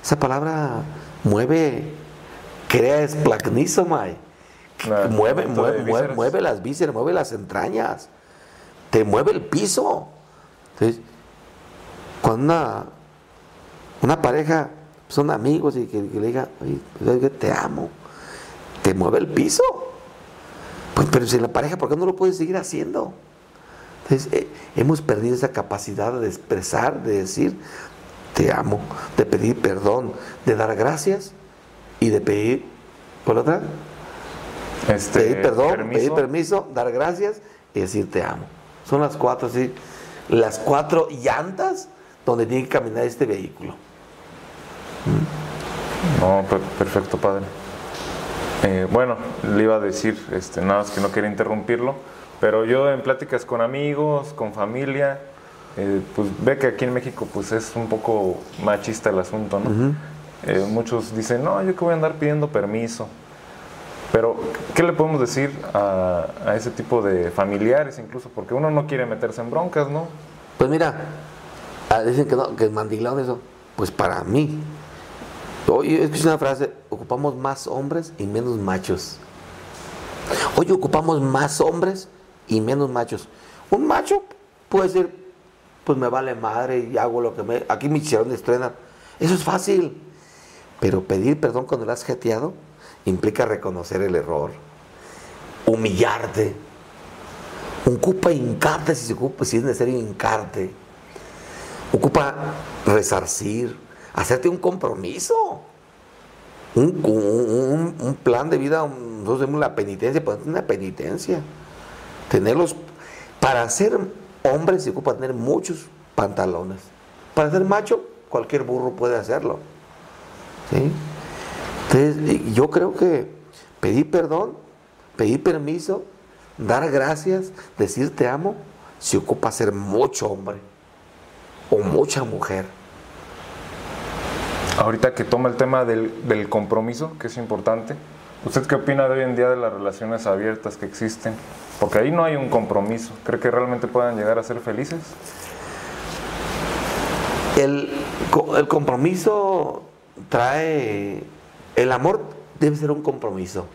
Esa palabra mueve, crea esplagnizo, Mueve, mueve, mueve, mueve, las vísceras, mueve las entrañas, te mueve el piso. Entonces, cuando una, una pareja son amigos y que, le diga, oye, te amo, te mueve el piso. Pues, pero si la pareja, ¿por qué no lo puedes seguir haciendo? Entonces, eh, hemos perdido esa capacidad de expresar, de decir, te amo, de pedir perdón, de dar gracias y de pedir, ¿cuál otra? Este, pedir perdón, pedir permiso, dar gracias y decir te amo. Son las cuatro, sí, las cuatro llantas donde tiene que caminar este vehículo. No, perfecto, padre. Eh, bueno, le iba a decir, este, nada más que no quería interrumpirlo, pero yo en pláticas con amigos, con familia, eh, pues ve que aquí en México pues es un poco machista el asunto, ¿no? Eh, muchos dicen, no, yo que voy a andar pidiendo permiso. Pero, ¿qué le podemos decir a, ese tipo de familiares incluso? Porque uno no quiere meterse en broncas, ¿no? Pues mira, ah, dicen que no, que es mandilado eso. Pues para mí, Oye, escuché una frase, ocupamos más hombres y menos machos. Hoy ocupamos más hombres y menos machos. Un macho puede decir, pues me vale madre y hago lo que me... Aquí me hicieron estrena. Eso es fácil. Pero pedir perdón cuando lo has jeteado implica reconocer el error, humillarte. Ocupa hincarte si se ocupa, si es necesario hincarte. Ocupa resarcir, hacerte un compromiso. Un, plan de vida, nosotros tenemos la penitencia, pues una penitencia. Tenerlos, para ser hombre se ocupa tener muchos pantalones. Para ser macho, cualquier burro puede hacerlo. Entonces, yo creo que pedir perdón, pedir permiso, dar gracias, decir te amo, se ocupa ser mucho hombre o mucha mujer. Ahorita que toma el tema del, compromiso, que es importante, ¿usted qué opina de hoy en día de las relaciones abiertas que existen? Porque ahí no hay un compromiso. ¿Cree que realmente puedan llegar a ser felices? El, el compromiso trae... El amor debe ser un compromiso.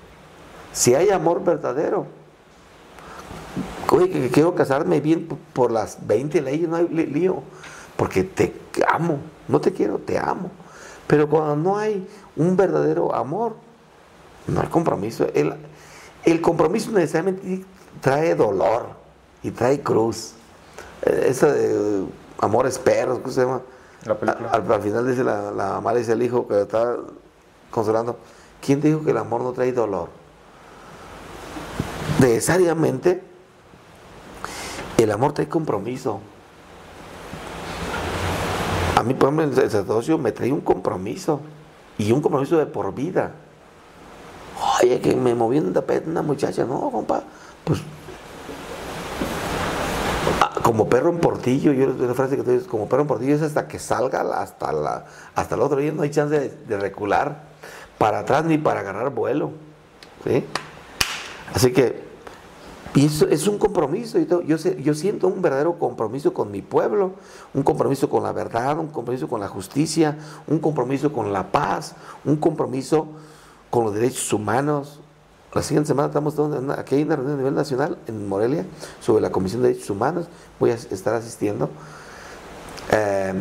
Si hay amor verdadero, oye, que quiero casarme bien por las 20 leyes, no hay lío. Porque te amo, no te quiero, te amo. Pero cuando no hay un verdadero amor, no hay compromiso. El, compromiso necesariamente trae dolor y trae cruz. Eh, Esa de amores perros, ¿cómo se llama? La película. Al, final dice la, la mamá, dice el hijo que está consolando. ¿Quién dijo que el amor no trae dolor? Necesariamente el amor trae compromiso. A mí, por ejemplo, el sacerdocio me trae un compromiso. Y un compromiso de por vida. Oye, que me moví en tapete una muchacha. No, compa. Pues. Como perro en portillo, yo la frase que tú dices, como perro en portillo es hasta que salga hasta, la, hasta el otro día, no hay chance de, recular. para atrás ni para agarrar vuelo. ¿sí? Así que, y es un compromiso. Yo, yo, yo siento un verdadero compromiso con mi pueblo, un compromiso con la verdad, un compromiso con la justicia, un compromiso con la paz, un compromiso con los derechos humanos. La siguiente semana estamos aquí hay una reunión a nivel nacional en Morelia sobre la Comisión de Derechos Humanos. Voy a estar asistiendo. Eh,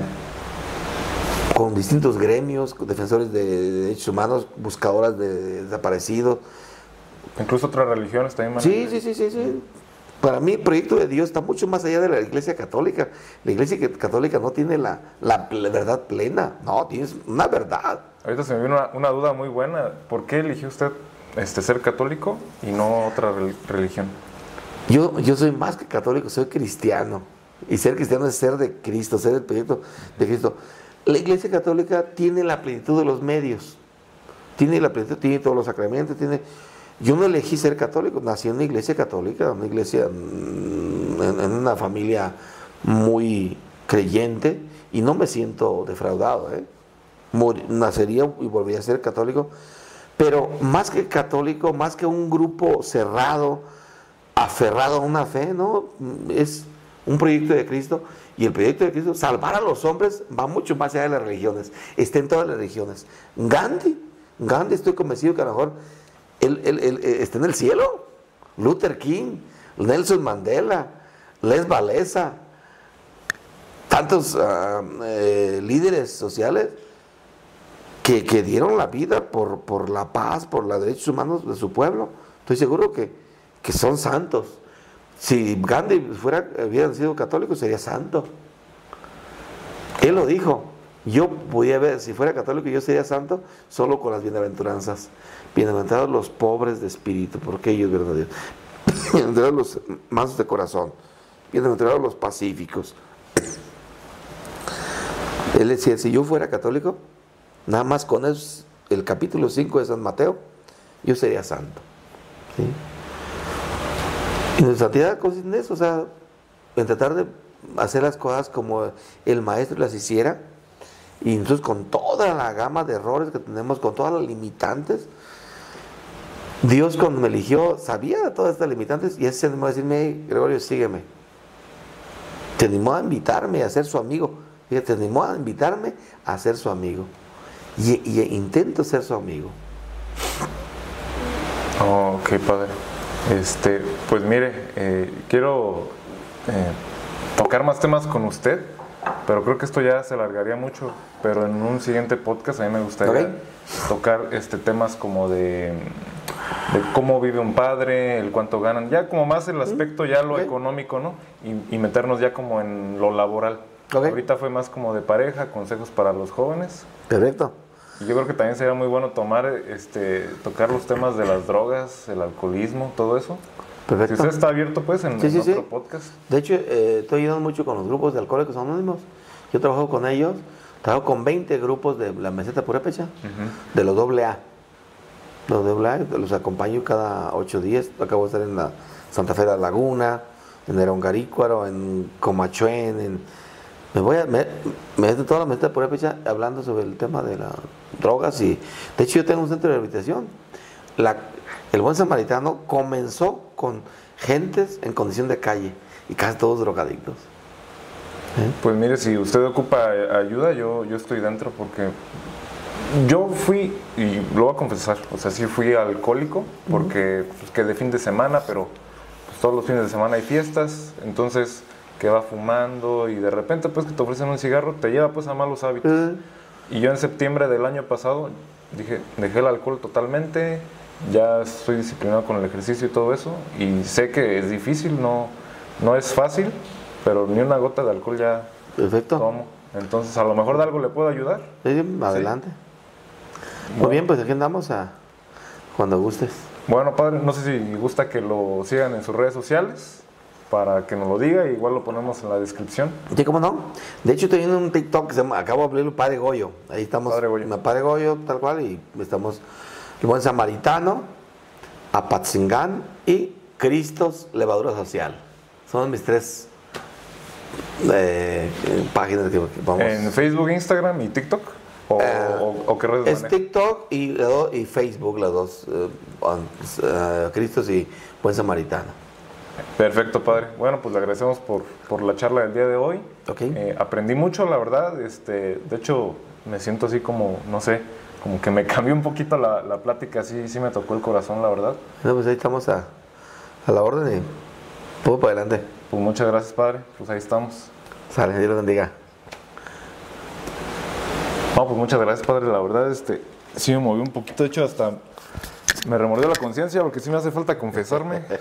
con distintos gremios, defensores de derechos humanos, buscadoras de desaparecidos. Incluso otras religiones también. Sí, sí, sí, sí, sí. Para mí el proyecto de Dios está mucho más allá de la iglesia católica. La iglesia católica no tiene la, la, verdad plena, no, tiene una verdad. Ahorita se me vino una, duda muy buena. ¿Por qué eligió usted este, ser católico y no otra religión? Yo, yo soy más que católico, soy cristiano. Y ser cristiano es ser de Cristo, ser el proyecto de Cristo. La Iglesia Católica tiene la plenitud de los medios, tiene la plenitud, tiene todos los sacramentos, tiene... Yo no elegí ser católico, nací en una iglesia católica, una iglesia, mm, en, una familia muy creyente y no me siento defraudado. ¿eh? nacería y volvería a ser católico, pero más que católico, más que un grupo cerrado, aferrado a una fe, ¿no? Es un proyecto de Cristo y el proyecto de Cristo, salvar a los hombres, va mucho más allá de las religiones. Está en todas las religiones. Gandhi, Gandhi estoy convencido que a lo mejor él, eh, está en el cielo. Luther King, Nelson Mandela, Les Valesa, tantos eh, líderes sociales que, dieron la vida por, la paz, por los derechos humanos de su pueblo. Estoy seguro que, son santos. Si Gandhi fuera, hubiera sido católico, sería santo. Él lo dijo. Yo podía ver, si fuera católico, yo sería santo solo con las bienaventuranzas. Bienaventurados los pobres de espíritu, porque ellos verdaderos. Bienaventurados los mansos de corazón. Bienaventurados los pacíficos. Él decía, si yo fuera católico, nada más con el capítulo 5 de San Mateo, yo sería santo. ¿Sí? Y la santidad consiste en eso, o sea, en tratar de hacer las cosas como el maestro las hiciera. Y entonces con toda la gama de errores que tenemos, con todas las limitantes, Dios cuando me eligió sabía de todas estas limitantes y ese se animó a decirme, Gregorio, sígueme. Te animó a invitarme a ser su amigo. Te animó a invitarme a ser su amigo. Y, y intento ser su amigo. Oh, qué padre. Este, pues mire, eh, quiero eh, tocar más temas con usted, pero creo que esto ya se alargaría mucho. Pero en un siguiente podcast a mí me gustaría tocar este temas como de, cómo vive un padre, el cuánto ganan, ya como más el aspecto ya lo económico, ¿no? Y, meternos ya como en lo laboral. Ahorita fue más como de pareja, consejos para los jóvenes. Perfecto. Yo creo que también sería muy bueno tomar, este, tocar los temas de las drogas, el alcoholismo, todo eso. Perfecto. Si usted está abierto, pues, en, otro podcast. De hecho, eh, estoy ayudando mucho con los grupos de alcohólicos anónimos. Yo trabajo con ellos, trabajo con 20 grupos de la meseta purépecha, de los AA. Los AA, los acompaño cada 8 días. Acabo de estar en la Santa Fe de la Laguna, en Erongarícuaro, en Comachuén, en me voy a me, me toda la meseta purépecha hablando sobre el tema de las drogas y de hecho yo tengo un centro de rehabilitación. La, el buen samaritano comenzó con gentes en condición de calle y casi todos drogadictos. ¿Eh? Pues mire, si usted ocupa ayuda, yo, yo estoy dentro porque yo fui, y lo voy a confesar, o sea, sí fui alcohólico porque pues, que de fin de semana, pero pues, todos los fines de semana hay fiestas, entonces que va fumando y de repente pues que te ofrecen un cigarro te lleva pues a malos hábitos. Y yo en septiembre del año pasado dije, dejé el alcohol totalmente, ya estoy disciplinado con el ejercicio y todo eso y sé que es difícil, no, no es fácil, pero ni una gota de alcohol ya Perfecto. tomo. Entonces a lo mejor de algo le puedo ayudar. Sí, adelante. Muy bien, pues aquí andamos a cuando gustes. Bueno, padre, no sé si gusta que lo sigan en sus redes sociales para que nos lo diga, igual lo ponemos en la descripción. Sí, ¿cómo no? De hecho, estoy en un TikTok que se llama, acabo de abrirlo, Padre Goyo. Ahí estamos, Padre Goyo. Padre Goyo, tal cual, y estamos el buen samaritano, Apatzingán y Cristos Levadura Social. Son mis tres eh, páginas que vamos. ¿En Facebook, Instagram y TikTok? ¿O, ¿O qué redes Es maneja? TikTok y, y Facebook, las dos. eh, eh, Cristos y Buen Samaritano. Perfecto, padre. Bueno, pues le agradecemos por, por la charla del día de hoy. Ok. Eh, aprendí mucho, la verdad. Este, de hecho, me siento así como, no sé, como que me cambió un poquito la, la plática. Sí, sí me tocó el corazón, la verdad. Bueno, pues ahí estamos a, a la orden y todo para adelante. Pues muchas gracias, padre. Pues ahí estamos. Sale, Dios lo bendiga. No, pues muchas gracias, padre. La verdad, este, sí me movió un poquito. De hecho, hasta me remordió la conciencia porque sí me hace falta confesarme.